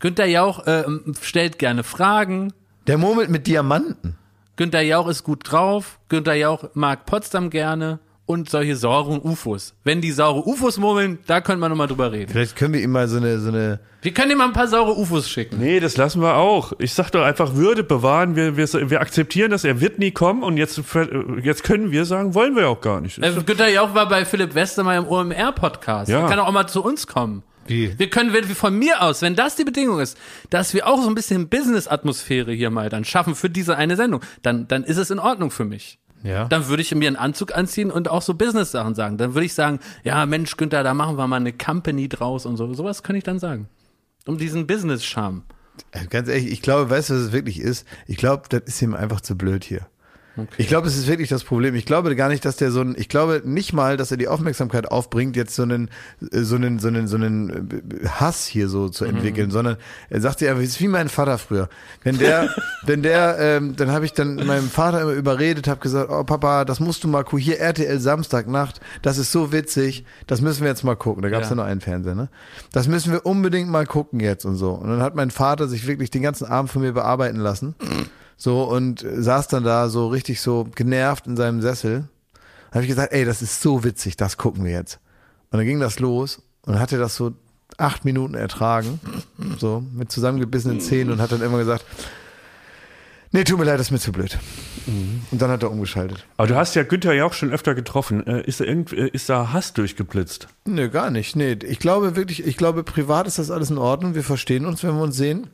Günther Jauch äh, stellt gerne Fragen. Der murmelt mit Diamanten. Günther Jauch ist gut drauf. Günther Jauch mag Potsdam gerne und solche sauren UFOs. Wenn die saure UFOs murmeln, da könnte man nochmal drüber reden. Vielleicht können wir ihm mal so eine, so eine. Wir können ihm mal ein paar saure UFOs schicken. Nee, das lassen wir auch. Ich sag doch einfach Würde bewahren. Wir, wir, wir akzeptieren das. Er wird nie kommen und jetzt, jetzt können wir sagen, wollen wir auch gar nicht. Äh, Günther Jauch war bei Philipp Westermeier im OMR-Podcast. Ja. Er kann auch mal zu uns kommen. Wie? Wir können, wenn wir von mir aus, wenn das die Bedingung ist, dass wir auch so ein bisschen Business-Atmosphäre hier mal dann schaffen für diese eine Sendung, dann, dann ist es in Ordnung für mich. Ja. Dann würde ich mir einen Anzug anziehen und auch so Business-Sachen sagen. Dann würde ich sagen, ja, Mensch, Günther, da machen wir mal eine Company draus und so. Sowas kann ich dann sagen. Um diesen Business-Charme. Äh, ganz ehrlich, ich glaube, weißt du, was es wirklich ist? Ich glaube, das ist ihm einfach zu blöd hier. Okay. Ich glaube, es ist wirklich das Problem. Ich glaube gar nicht, dass der so ein, ich glaube nicht mal, dass er die Aufmerksamkeit aufbringt, jetzt so einen, äh, so einen, so einen, so einen äh, Hass hier so zu entwickeln, mhm. sondern er sagt ja, es ist wie mein Vater früher. Wenn der, *laughs* wenn der, ähm, dann habe ich dann meinem Vater immer überredet, habe gesagt, oh Papa, das musst du mal gucken, hier RTL Samstagnacht, das ist so witzig, das müssen wir jetzt mal gucken. Da gab es ja. ja nur einen Fernseher, ne? Das müssen wir unbedingt mal gucken jetzt und so. Und dann hat mein Vater sich wirklich den ganzen Abend von mir bearbeiten lassen. *laughs* So und saß dann da so richtig so genervt in seinem Sessel. Da habe ich gesagt, ey, das ist so witzig, das gucken wir jetzt. Und dann ging das los und hatte das so acht Minuten ertragen, so mit zusammengebissenen Zähnen und hat dann immer gesagt, Nee, tut mir leid, das ist mir zu blöd. Mhm. Und dann hat er umgeschaltet. Aber du hast ja Günther ja auch schon öfter getroffen. Äh, ist da, irgend, äh, ist da Hass durchgeblitzt? Nee, gar nicht. Nee, ich glaube wirklich, ich glaube, privat ist das alles in Ordnung. Wir verstehen uns, wenn wir uns sehen.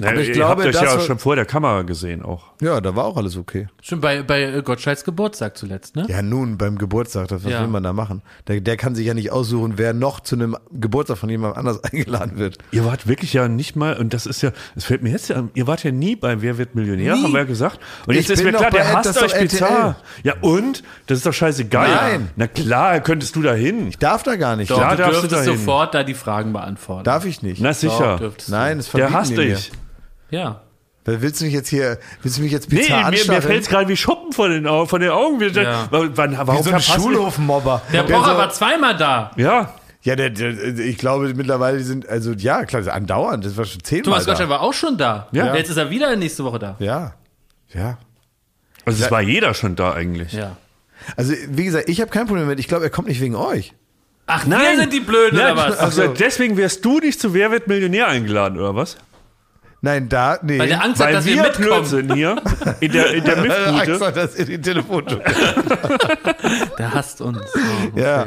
Ja, aber ich ihr glaube, habt euch ja schon vor der Kamera gesehen auch. Ja, da war auch alles okay. Schon bei, bei Gottschalks Geburtstag zuletzt, ne? Ja, nun, beim Geburtstag, das, was ja. will man da machen? Der, der kann sich ja nicht aussuchen, wer noch zu einem Geburtstag von jemand anders *laughs* eingeladen wird. Ihr wart wirklich ja nicht mal, und das ist ja, es fällt mir jetzt ja ihr wart ja nie bei Wer wird Millionär, nie. haben wir ja gesagt. Und jetzt ich ist mir klar, der hasst euch bizarr. Ja, und? Das ist doch scheißegal. Nein. Na klar, könntest du da hin. Ich darf da gar nicht. Doch, klar, du darfst du da sofort da die Fragen beantworten. Darf ich nicht. Na sicher. Doch, Nein, es Der hasst dich. Ja. Willst du mich jetzt hier, willst du mich jetzt bizarr Nee, mir, mir fällt es gerade wie Schuppen von den, Augen, von den Augen. Ja. Wann, warum wie so ein Schulhofmobber. Der Pocher war zweimal da. Ja. Ja, der, der, ich glaube mittlerweile sind, also ja, klar, andauernd, das war schon zehnmal Thomas Gottschalk war auch schon da. Ja. Jetzt ist er wieder nächste Woche da. Ja, ja. Also es war jeder schon da eigentlich. Ja. Also wie gesagt, ich habe kein Problem mit, ich glaube, er kommt nicht wegen euch. Ach, Nein. wir sind die Blöden, Nein. oder was? Also deswegen wärst du nicht zu Wer wird Millionär eingeladen, oder was? Nein, da, nee. Weil der Angst hat, dass wir, wir mitkommen. sind hier in der, in der Mittgute. *laughs* Angst hat, dass ihr die Telefon *laughs* Der hasst uns. *laughs* Oh, okay. Ja.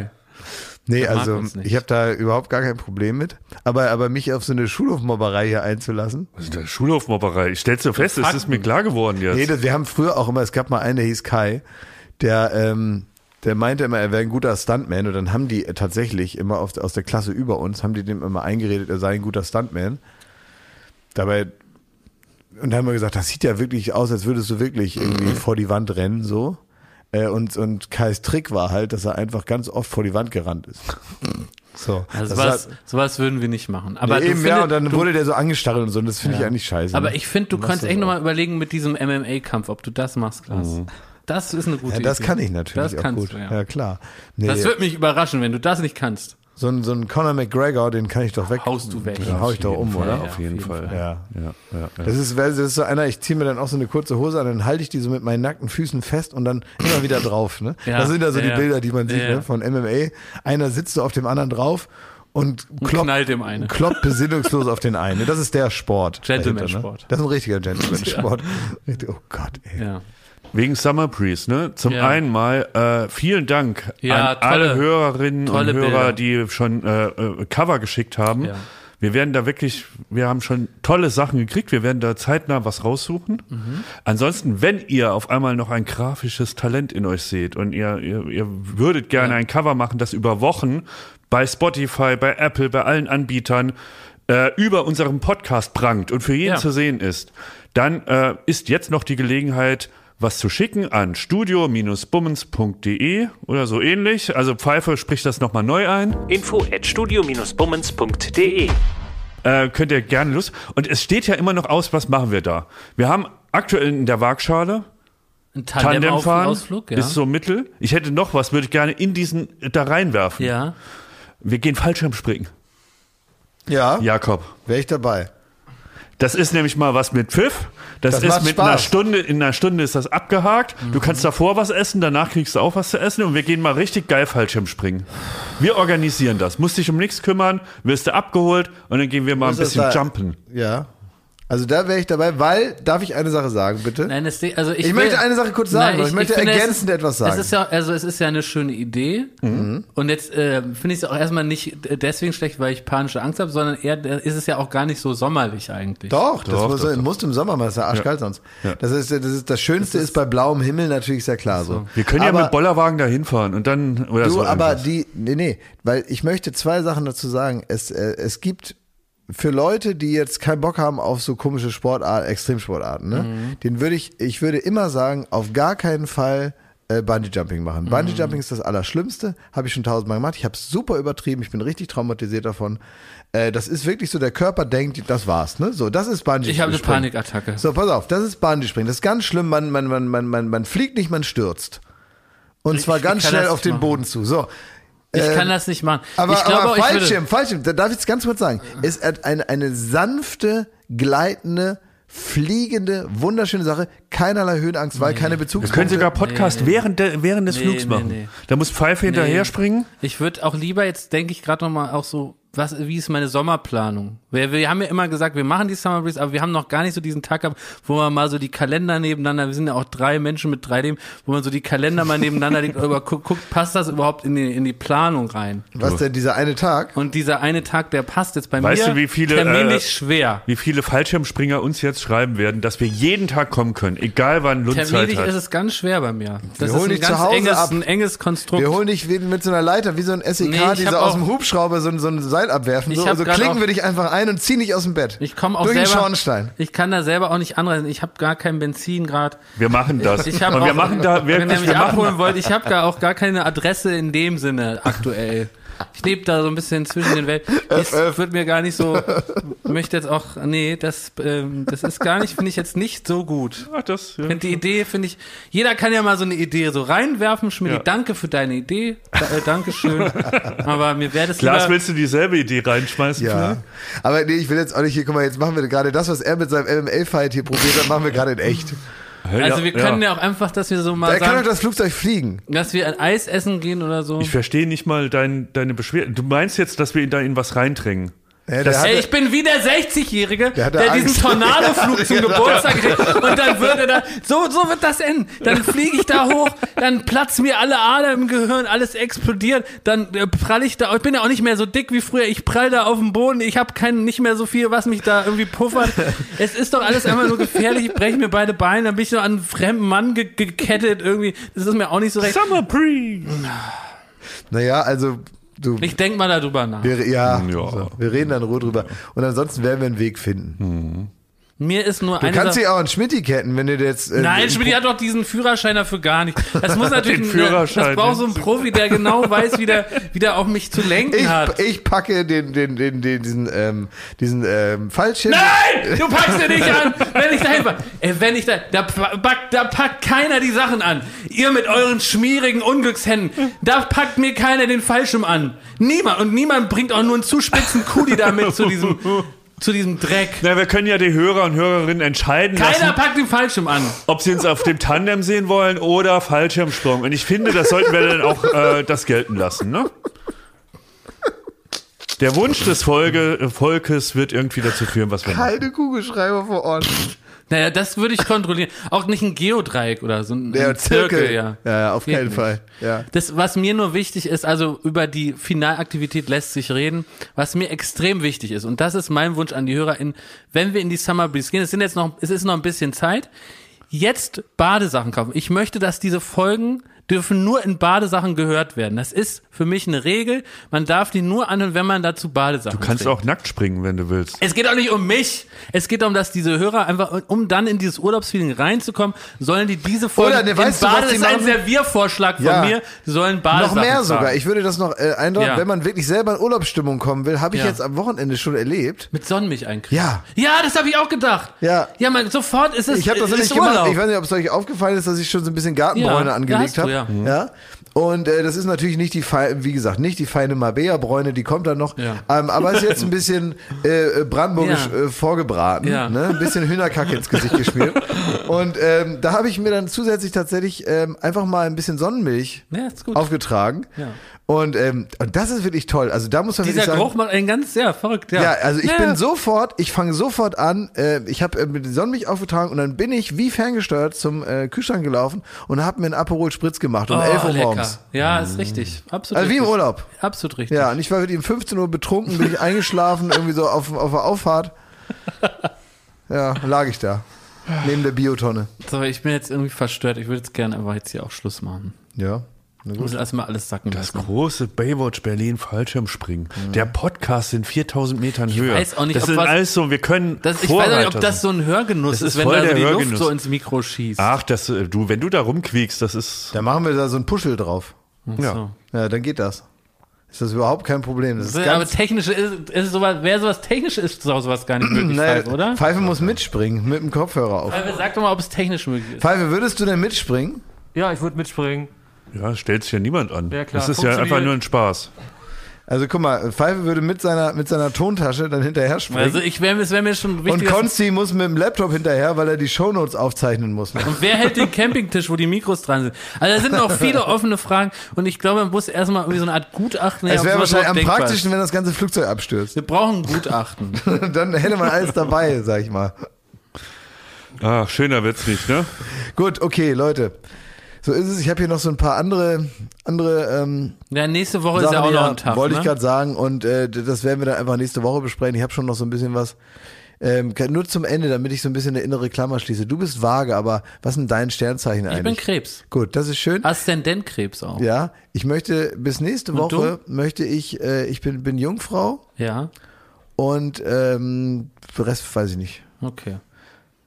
Nee, also ich habe da überhaupt gar kein Problem mit. Aber, aber mich auf so eine Schulhofmobberei hier einzulassen. Was ist denn Schulhofmobberei? Ich stell's dir fest, es ist mir klar geworden jetzt. Nee, das, wir haben früher auch immer, es gab mal einen, der hieß Kai, der, ähm, der meinte immer, er wäre ein guter Stuntman und dann haben die tatsächlich immer auf, aus der Klasse über uns, haben die dem immer eingeredet, er sei ein guter Stuntman. Dabei, und dann haben wir gesagt, das sieht ja wirklich aus, als würdest du wirklich irgendwie *clears throat* vor die Wand rennen, so. Äh, und, und Kais Trick war halt, dass er einfach ganz oft vor die Wand gerannt ist. *clears throat* So, also sowas, hat, sowas würden wir nicht machen. Aber nee, eben, findest, ja, und dann du, wurde der so angestarrt und so, und das finde ja. ich eigentlich scheiße. Aber ne? ich finde, du kannst echt nochmal überlegen mit diesem MMA-Kampf, ob du das machst, Klaas. Mhm. Das ist eine gute ja, das Idee. Das kann ich natürlich das auch gut. Du, ja. ja. klar. Nee, das würde mich überraschen, wenn du das nicht kannst. So ein, so ein Conor McGregor, den kann ich doch weg. Haust du weg. Den hau ich doch um, Fall, oder? Ja, auf jeden, Fall. Fall. Ja. Ja, ja. Das, ist, das ist so einer, ich ziehe mir dann auch so eine kurze Hose an, dann halte ich die so mit meinen nackten Füßen fest und dann immer wieder drauf. Ne? das sind ja so die Bilder, die man sieht ne? von MMA. Einer sitzt so auf dem anderen drauf und kloppt, knallt dem eine. kloppt besinnungslos auf den einen. Das ist der Sport. Gentleman-Sport. Ne? Das ist ein richtiger Gentleman-Sport. *laughs* Oh Gott, ey. Ja. Wegen Summer Breeze, ne? Zum ja. einen mal äh, vielen Dank ja, an tolle, alle Hörerinnen und Hörer, Bilder. die schon äh, äh, Cover geschickt haben. Ja. Wir werden da wirklich, wir haben schon tolle Sachen gekriegt. Wir werden da zeitnah was raussuchen. Mhm. Ansonsten, wenn ihr auf einmal noch ein grafisches Talent in euch seht und ihr, ihr, ihr würdet gerne ein Cover machen, das über Wochen bei Spotify, bei Apple, bei allen Anbietern äh, über unserem Podcast prangt und für jeden zu sehen ist, dann äh, ist jetzt noch die Gelegenheit, was zu schicken an studio-bummens.de oder so ähnlich. Also Pfeife spricht das nochmal neu ein. Info at studio-bummens.de äh, Könnt ihr gerne Lust. Und es steht ja immer noch aus, was machen wir da. Wir haben aktuell in der Waagschale ein Tandem, Tandem fahren Ausflug, ja. ist so mittel. Ich hätte noch was, würde ich gerne in diesen da reinwerfen. Ja. Wir gehen Fallschirmspringen. Ja. Jakob. Wäre ich dabei. Das ist nämlich mal was mit Pfiff. Das, das ist mit Spaß. einer Stunde, in einer Stunde ist das abgehakt. Mhm. Du kannst davor was essen, danach kriegst du auch was zu essen und wir gehen mal richtig geil Fallschirmspringen. Wir organisieren das. Musst dich um nichts kümmern, wirst du abgeholt und dann gehen wir mal ein bisschen jumpen. Ja. Also da wäre ich dabei, weil, darf ich eine Sache sagen, bitte? Nein, es, also ich, ich will, möchte eine Sache kurz sagen, nein, ich, ich, möchte finde, ergänzend ist, etwas sagen. Es ist ja, also es ist ja eine schöne Idee mhm. und jetzt äh, finde ich es auch erstmal nicht deswegen schlecht, weil ich panische Angst habe, sondern eher ist es ja auch gar nicht so sommerlich eigentlich. Doch, das doch, muss, doch, muss im Sommer mal, das ist ja arschkalt ja. sonst. Ja. Das, ist, das, ist, das Schönste das ist, ist, bei blauem Himmel natürlich sehr klar so. Wir können aber, ja mit Bollerwagen da hinfahren und dann oder du, so. aber die, nee, nee, weil ich möchte zwei Sachen dazu sagen. Es, äh, es gibt für Leute, die jetzt keinen Bock haben auf so komische Sportarten, Extremsportarten, ne, mhm. den würde ich, ich würde immer sagen, auf gar keinen Fall äh, Bungee Jumping machen. Mhm. Bungee Jumping ist das Allerschlimmste, habe ich schon tausendmal gemacht. Ich habe es super übertrieben, ich bin richtig traumatisiert davon. Äh, das ist wirklich so, der Körper denkt, das war's, ne? So, das ist Bungee. Ich habe eine Panikattacke. So, pass auf, das ist Bungee Springen. Das ist ganz schlimm. Man, man, man, man, man, man fliegt nicht, man stürzt. Und ich, zwar ganz schnell auf den machen. Boden zu. So, ich ähm, kann das nicht machen. Aber, ich glaube, aber Fallschirm, Fallschirm, da darf ich jetzt ganz kurz sagen. Es ist eine, eine sanfte, gleitende, fliegende, wunderschöne Sache. Keinerlei Höhenangst, weil nee. keine Bezugspunkte. Wir können sogar Podcast nee, nee. während, de, während des Flugs machen. Da muss Pfeife hinterher springen. Ich würde auch lieber, jetzt denke ich gerade nochmal auch so was, wie ist meine Sommerplanung? Wir, wir haben ja immer gesagt, wir machen die Summer Breeze, aber wir haben noch gar nicht so diesen Tag gehabt, wo man mal so die Kalender nebeneinander, wir sind ja auch drei Menschen mit 3D, wo man so die Kalender mal nebeneinander legt, aber guckt, guckt, passt das überhaupt in die, in die Planung rein? Was denn dieser eine Tag? Und dieser eine Tag, der passt jetzt bei Weißt mir du, wie viele, terminlich äh, schwer. Wie viele Fallschirmspringer uns jetzt schreiben werden, dass wir jeden Tag kommen können, egal wann Lund Zeit Terminlich hat. ist es ganz schwer bei mir. Das Wir ist holen ein dich zu ganz Hause enges, ab. ein enges Konstrukt. Wir holen dich mit so einer Leiter, wie so ein SEK, Nee, ich die hab so aus dem Hubschrauber so, ein- so ein Seil abwerfen. Ich So, so auch- wir dich einfach ein und ziehen dich aus dem Bett. Ich komme auch Durch den selber. Schornstein. Ich kann da selber auch nicht anreisen. Ich habe gar kein Benzin gerade. wir machen das. Ich habe Und auch, wir machen da wenn ihr wirklich, mich abholen wollt, ich habe gar auch gar keine Adresse in dem Sinne aktuell. *laughs* *laughs* Ich lebe da so ein bisschen zwischen den Welten. Es wird mir gar nicht so. *laughs* Möchte jetzt auch. Nee, das ähm, das ist gar nicht. Finde ich jetzt nicht so gut. Ach, das, ja. Finde die Idee finde ich. Jeder kann ja mal so eine Idee so reinwerfen. Schmidt, Ja. danke für deine Idee. Da, äh, Dankeschön. *laughs* Aber mir wäre das lieber. willst du dieselbe Idee reinschmeißen? Ja. Aber nee, ich will jetzt auch nicht hier, guck mal, jetzt machen wir gerade das, was er mit seinem MML-Fight hier probiert hat, machen wir gerade in echt. Also wir können ja. auch einfach, dass wir so mal Er kann doch das Flugzeug fliegen. dass wir ein Eis essen gehen oder so. Ich verstehe nicht mal dein, deine Beschwerden. Du meinst jetzt, dass wir da in was reindrängen? Ja, Das- der Ey, hatte- ich bin wie der 60-Jährige, Der der, hatte diesen. Tornadoflug zum Ja. *laughs* Geburtstag kriegt und dann würde da, so, so wird das enden. Dann fliege ich da hoch, dann platzen mir alle Adern im Gehirn, alles explodiert, dann äh, prall ich da, ich bin ja auch nicht mehr so dick wie früher, ich prall da auf dem Boden, ich habe kein, nicht mehr so viel, was mich da irgendwie puffert. Es ist doch alles einfach nur gefährlich, ich breche mir beide Beine, dann bin ich so an einen fremden Mann ge gekettet irgendwie, das ist mir auch nicht so recht. Summer Breeze. Naja, also du. Ich denk mal darüber nach. wir, ja, Ja. So, wir reden dann roh drüber. Und ansonsten werden wir einen Weg finden. Mir ist nur Du eine kannst dich auch an Schmidti ketten, wenn du jetzt. äh, Nein, Schmidt hat doch diesen Führerschein dafür gar nicht. Das muss *laughs* natürlich, Den ein, Führerschein, das braucht so ein Profi, der genau weiß, wie der, wie der auf mich zu lenken hat. ich, ich packe den, den, den, den, diesen, ähm, diesen ähm, Fallschirm. Nein, *laughs* du packst dir nicht an, wenn ich dahin war. Ey, wenn ich da, da, packt, da packt keiner die Sachen an. Ihr mit euren schmierigen Unglückshänden, da packt mir keiner den Fallschirm an. Niemand und niemand bringt auch nur einen zu spitzen Kudi damit zu diesem, zu diesem Dreck. Na, wir können ja die Hörer und Hörerinnen entscheiden Keiner lassen, packt den Fallschirm an. ob sie uns auf dem Tandem sehen wollen oder Fallschirmsprung. Und ich finde, das sollten wir dann auch äh, das gelten lassen, ne? Der Wunsch des Folge, äh, Volkes wird irgendwie dazu führen, was wir machen. Keine Kugelschreiber vor Ort. Naja, das würde ich kontrollieren. Auch nicht ein Geodreieck oder so ein, Der ein Zirkel. Zirkel, ja. ja, ja, auf Geht keinen nicht. Fall. Ja. Das, was mir nur wichtig ist, also über die Finalaktivität lässt sich reden, was mir extrem wichtig ist, und das ist mein Wunsch an die HörerInnen, wenn wir in die Summer Breeze gehen, es sind jetzt noch, es ist noch ein bisschen Zeit, jetzt Badesachen kaufen. Ich möchte, dass diese Folgen dürfen nur in Badesachen gehört werden. Das ist für mich eine Regel. Man darf die nur anhören, wenn man dazu Badesachen Du kannst trägt. auch nackt springen, wenn du willst. Es geht auch nicht um mich. Es geht darum, dass diese Hörer einfach, um dann in dieses Urlaubsfeeling reinzukommen, sollen die diese Folge Oder, ne, in weißt du, was Bade, das ist ein? Serviervorschlag von Ja. mir, die sollen Badesachen Noch mehr tragen. sogar. Ich würde das noch äh, einladen, Ja. wenn man wirklich selber in Urlaubsstimmung kommen will, habe ich Ja. jetzt am Wochenende schon erlebt. Mit Sonnenmilch eincremen. Ja. Ja, das habe ich auch gedacht. Ja. Ja, man, sofort ist es Ich habe das ist nämlich Urlaub. gemacht. Ich weiß nicht, ob es euch aufgefallen ist, dass ich schon so ein bisschen Gartenbräune Ja, angelegt habe. Ja. ja. Und äh, das ist natürlich nicht die, wie gesagt, nicht die feine Marbella-Bräune, die kommt dann noch. Ja. Ähm, aber ist jetzt ein bisschen äh, brandenburgisch Ja. äh, vorgebraten. Ja. Ne? Ein bisschen Hühnerkacke ins Gesicht geschmiert. *laughs* Und ähm, da habe ich mir dann zusätzlich tatsächlich ähm, einfach mal ein bisschen Sonnenmilch Ja, aufgetragen. Und, ähm, und das ist wirklich toll. Also da muss man Dieser wirklich sagen, Geruch macht einen ganz, ja, verrückt, ja. ja, also ich Ja. bin sofort, ich fange sofort an, äh, ich habe äh, mit der Sonnenmilch aufgetragen und dann bin ich wie ferngesteuert zum äh, Kühlschrank gelaufen und habe mir einen Aperol Spritz gemacht um oh, 11 Uhr lecker. morgens. Ja, ist richtig. Absolut Also wie im. Urlaub. Absolut richtig. Ja, und ich war wirklich um 15 Uhr betrunken, bin ich eingeschlafen, *laughs* irgendwie so auf, auf der Auffahrt. Ja, lag ich da. Neben der Biotonne. So, ich bin jetzt irgendwie verstört. Ich würde jetzt gerne einfach jetzt hier auch Schluss machen. Ja. Ich muss erstmal alles sacken Das lassen. große Baywatch Berlin Fallschirmspringen. Der Podcast in 4000 Metern Höhe. weiß auch nicht, das ob sind was- alles so, wir können Das, ich weiß nicht, ob das so ein Hörgenuss Das ist, ist wenn da so der die Luft Hörgenuss. so ins Mikro schießt. Ach, das, äh, du, wenn du da rumquiekst, das ist. Da machen wir da so ein Puschel drauf. Ja. So. Ja, dann geht das. Ist das überhaupt kein Problem. Das ist aber ganz, technische ist, ist sowas, wer sowas technisch ist, ist sowas gar nicht möglich, *clears throat* naja, Pfeife, oder? Pfeife muss mitspringen, mit dem Kopfhörer auf. Pfeife, sag doch mal, ob es technisch möglich ist. Pfeife, würdest du denn mitspringen? Ja, ich würde mitspringen. Ja, stellt sich ja niemand an. Ja, klar. Das ist ja einfach nur ein Spaß. Also guck mal, Pfeife würde mit seiner, mit seiner Tontasche dann hinterher springen. Also ich wäre wär mir schon wichtig. Und Konsti muss mit dem Laptop hinterher, weil er die Shownotes aufzeichnen muss. Und wer hält den Campingtisch, wo die Mikros dran sind? Also da sind noch viele offene Fragen und ich glaube, man muss erstmal irgendwie so eine Art Gutachten Es wäre wahrscheinlich am praktischsten, wenn das ganze Flugzeug abstürzt. Wir brauchen ein Gutachten. *laughs* dann hätte man alles dabei, sag ich mal. Ah, schöner wird's nicht, ne? Gut, okay, Leute. So ist es. Ich habe hier noch so ein paar andere, andere. Ähm, ja, nächste Woche Sachen ist ja auch noch ein Tag. Wollte ne? ich gerade sagen und äh, das werden wir dann einfach nächste Woche besprechen. Ich habe schon noch so ein bisschen was. Ähm, nur zum Ende, damit ich so ein bisschen eine innere Klammer schließe. Du bist vage, aber was denn dein Sternzeichen eigentlich? Ich bin Krebs. Gut, das ist schön. Aszendentkrebs auch. Ja, ich möchte bis nächste Woche möchte ich, äh, ich bin, bin Jungfrau. Ja. Und ähm, Rest weiß ich nicht. Okay.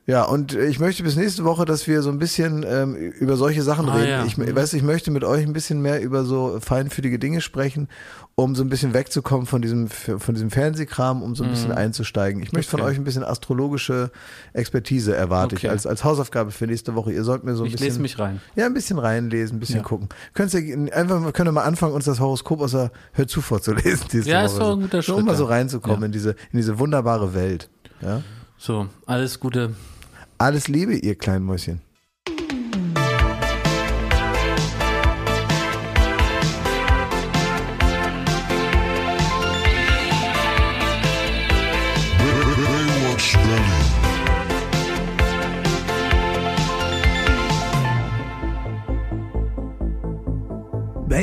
Ja, und ich möchte bis nächste Woche, dass wir so ein bisschen ähm, über solche Sachen ah, reden. Ja. Ich mhm. weiß, ich möchte mit euch ein bisschen mehr über so feinfühlige Dinge sprechen, um so ein bisschen wegzukommen von diesem von diesem Fernsehkram, um so ein bisschen mhm. einzusteigen. Ich möchte okay. von euch ein bisschen astrologische Expertise erwarte okay. ich als als Hausaufgabe für nächste Woche. Ihr sollt mir so ein ich bisschen lese mich rein. Ja, ein bisschen reinlesen, ein bisschen ja. gucken. Könnt ihr einfach können wir mal anfangen uns das Horoskop aus der Hör zu vorzulesen diese ja, Woche. ist doch ein guter Schritt. Um mal so reinzukommen ja. in diese in diese wunderbare Welt, ja? So, alles Gute. Alles Liebe, ihr kleinen Mäuschen.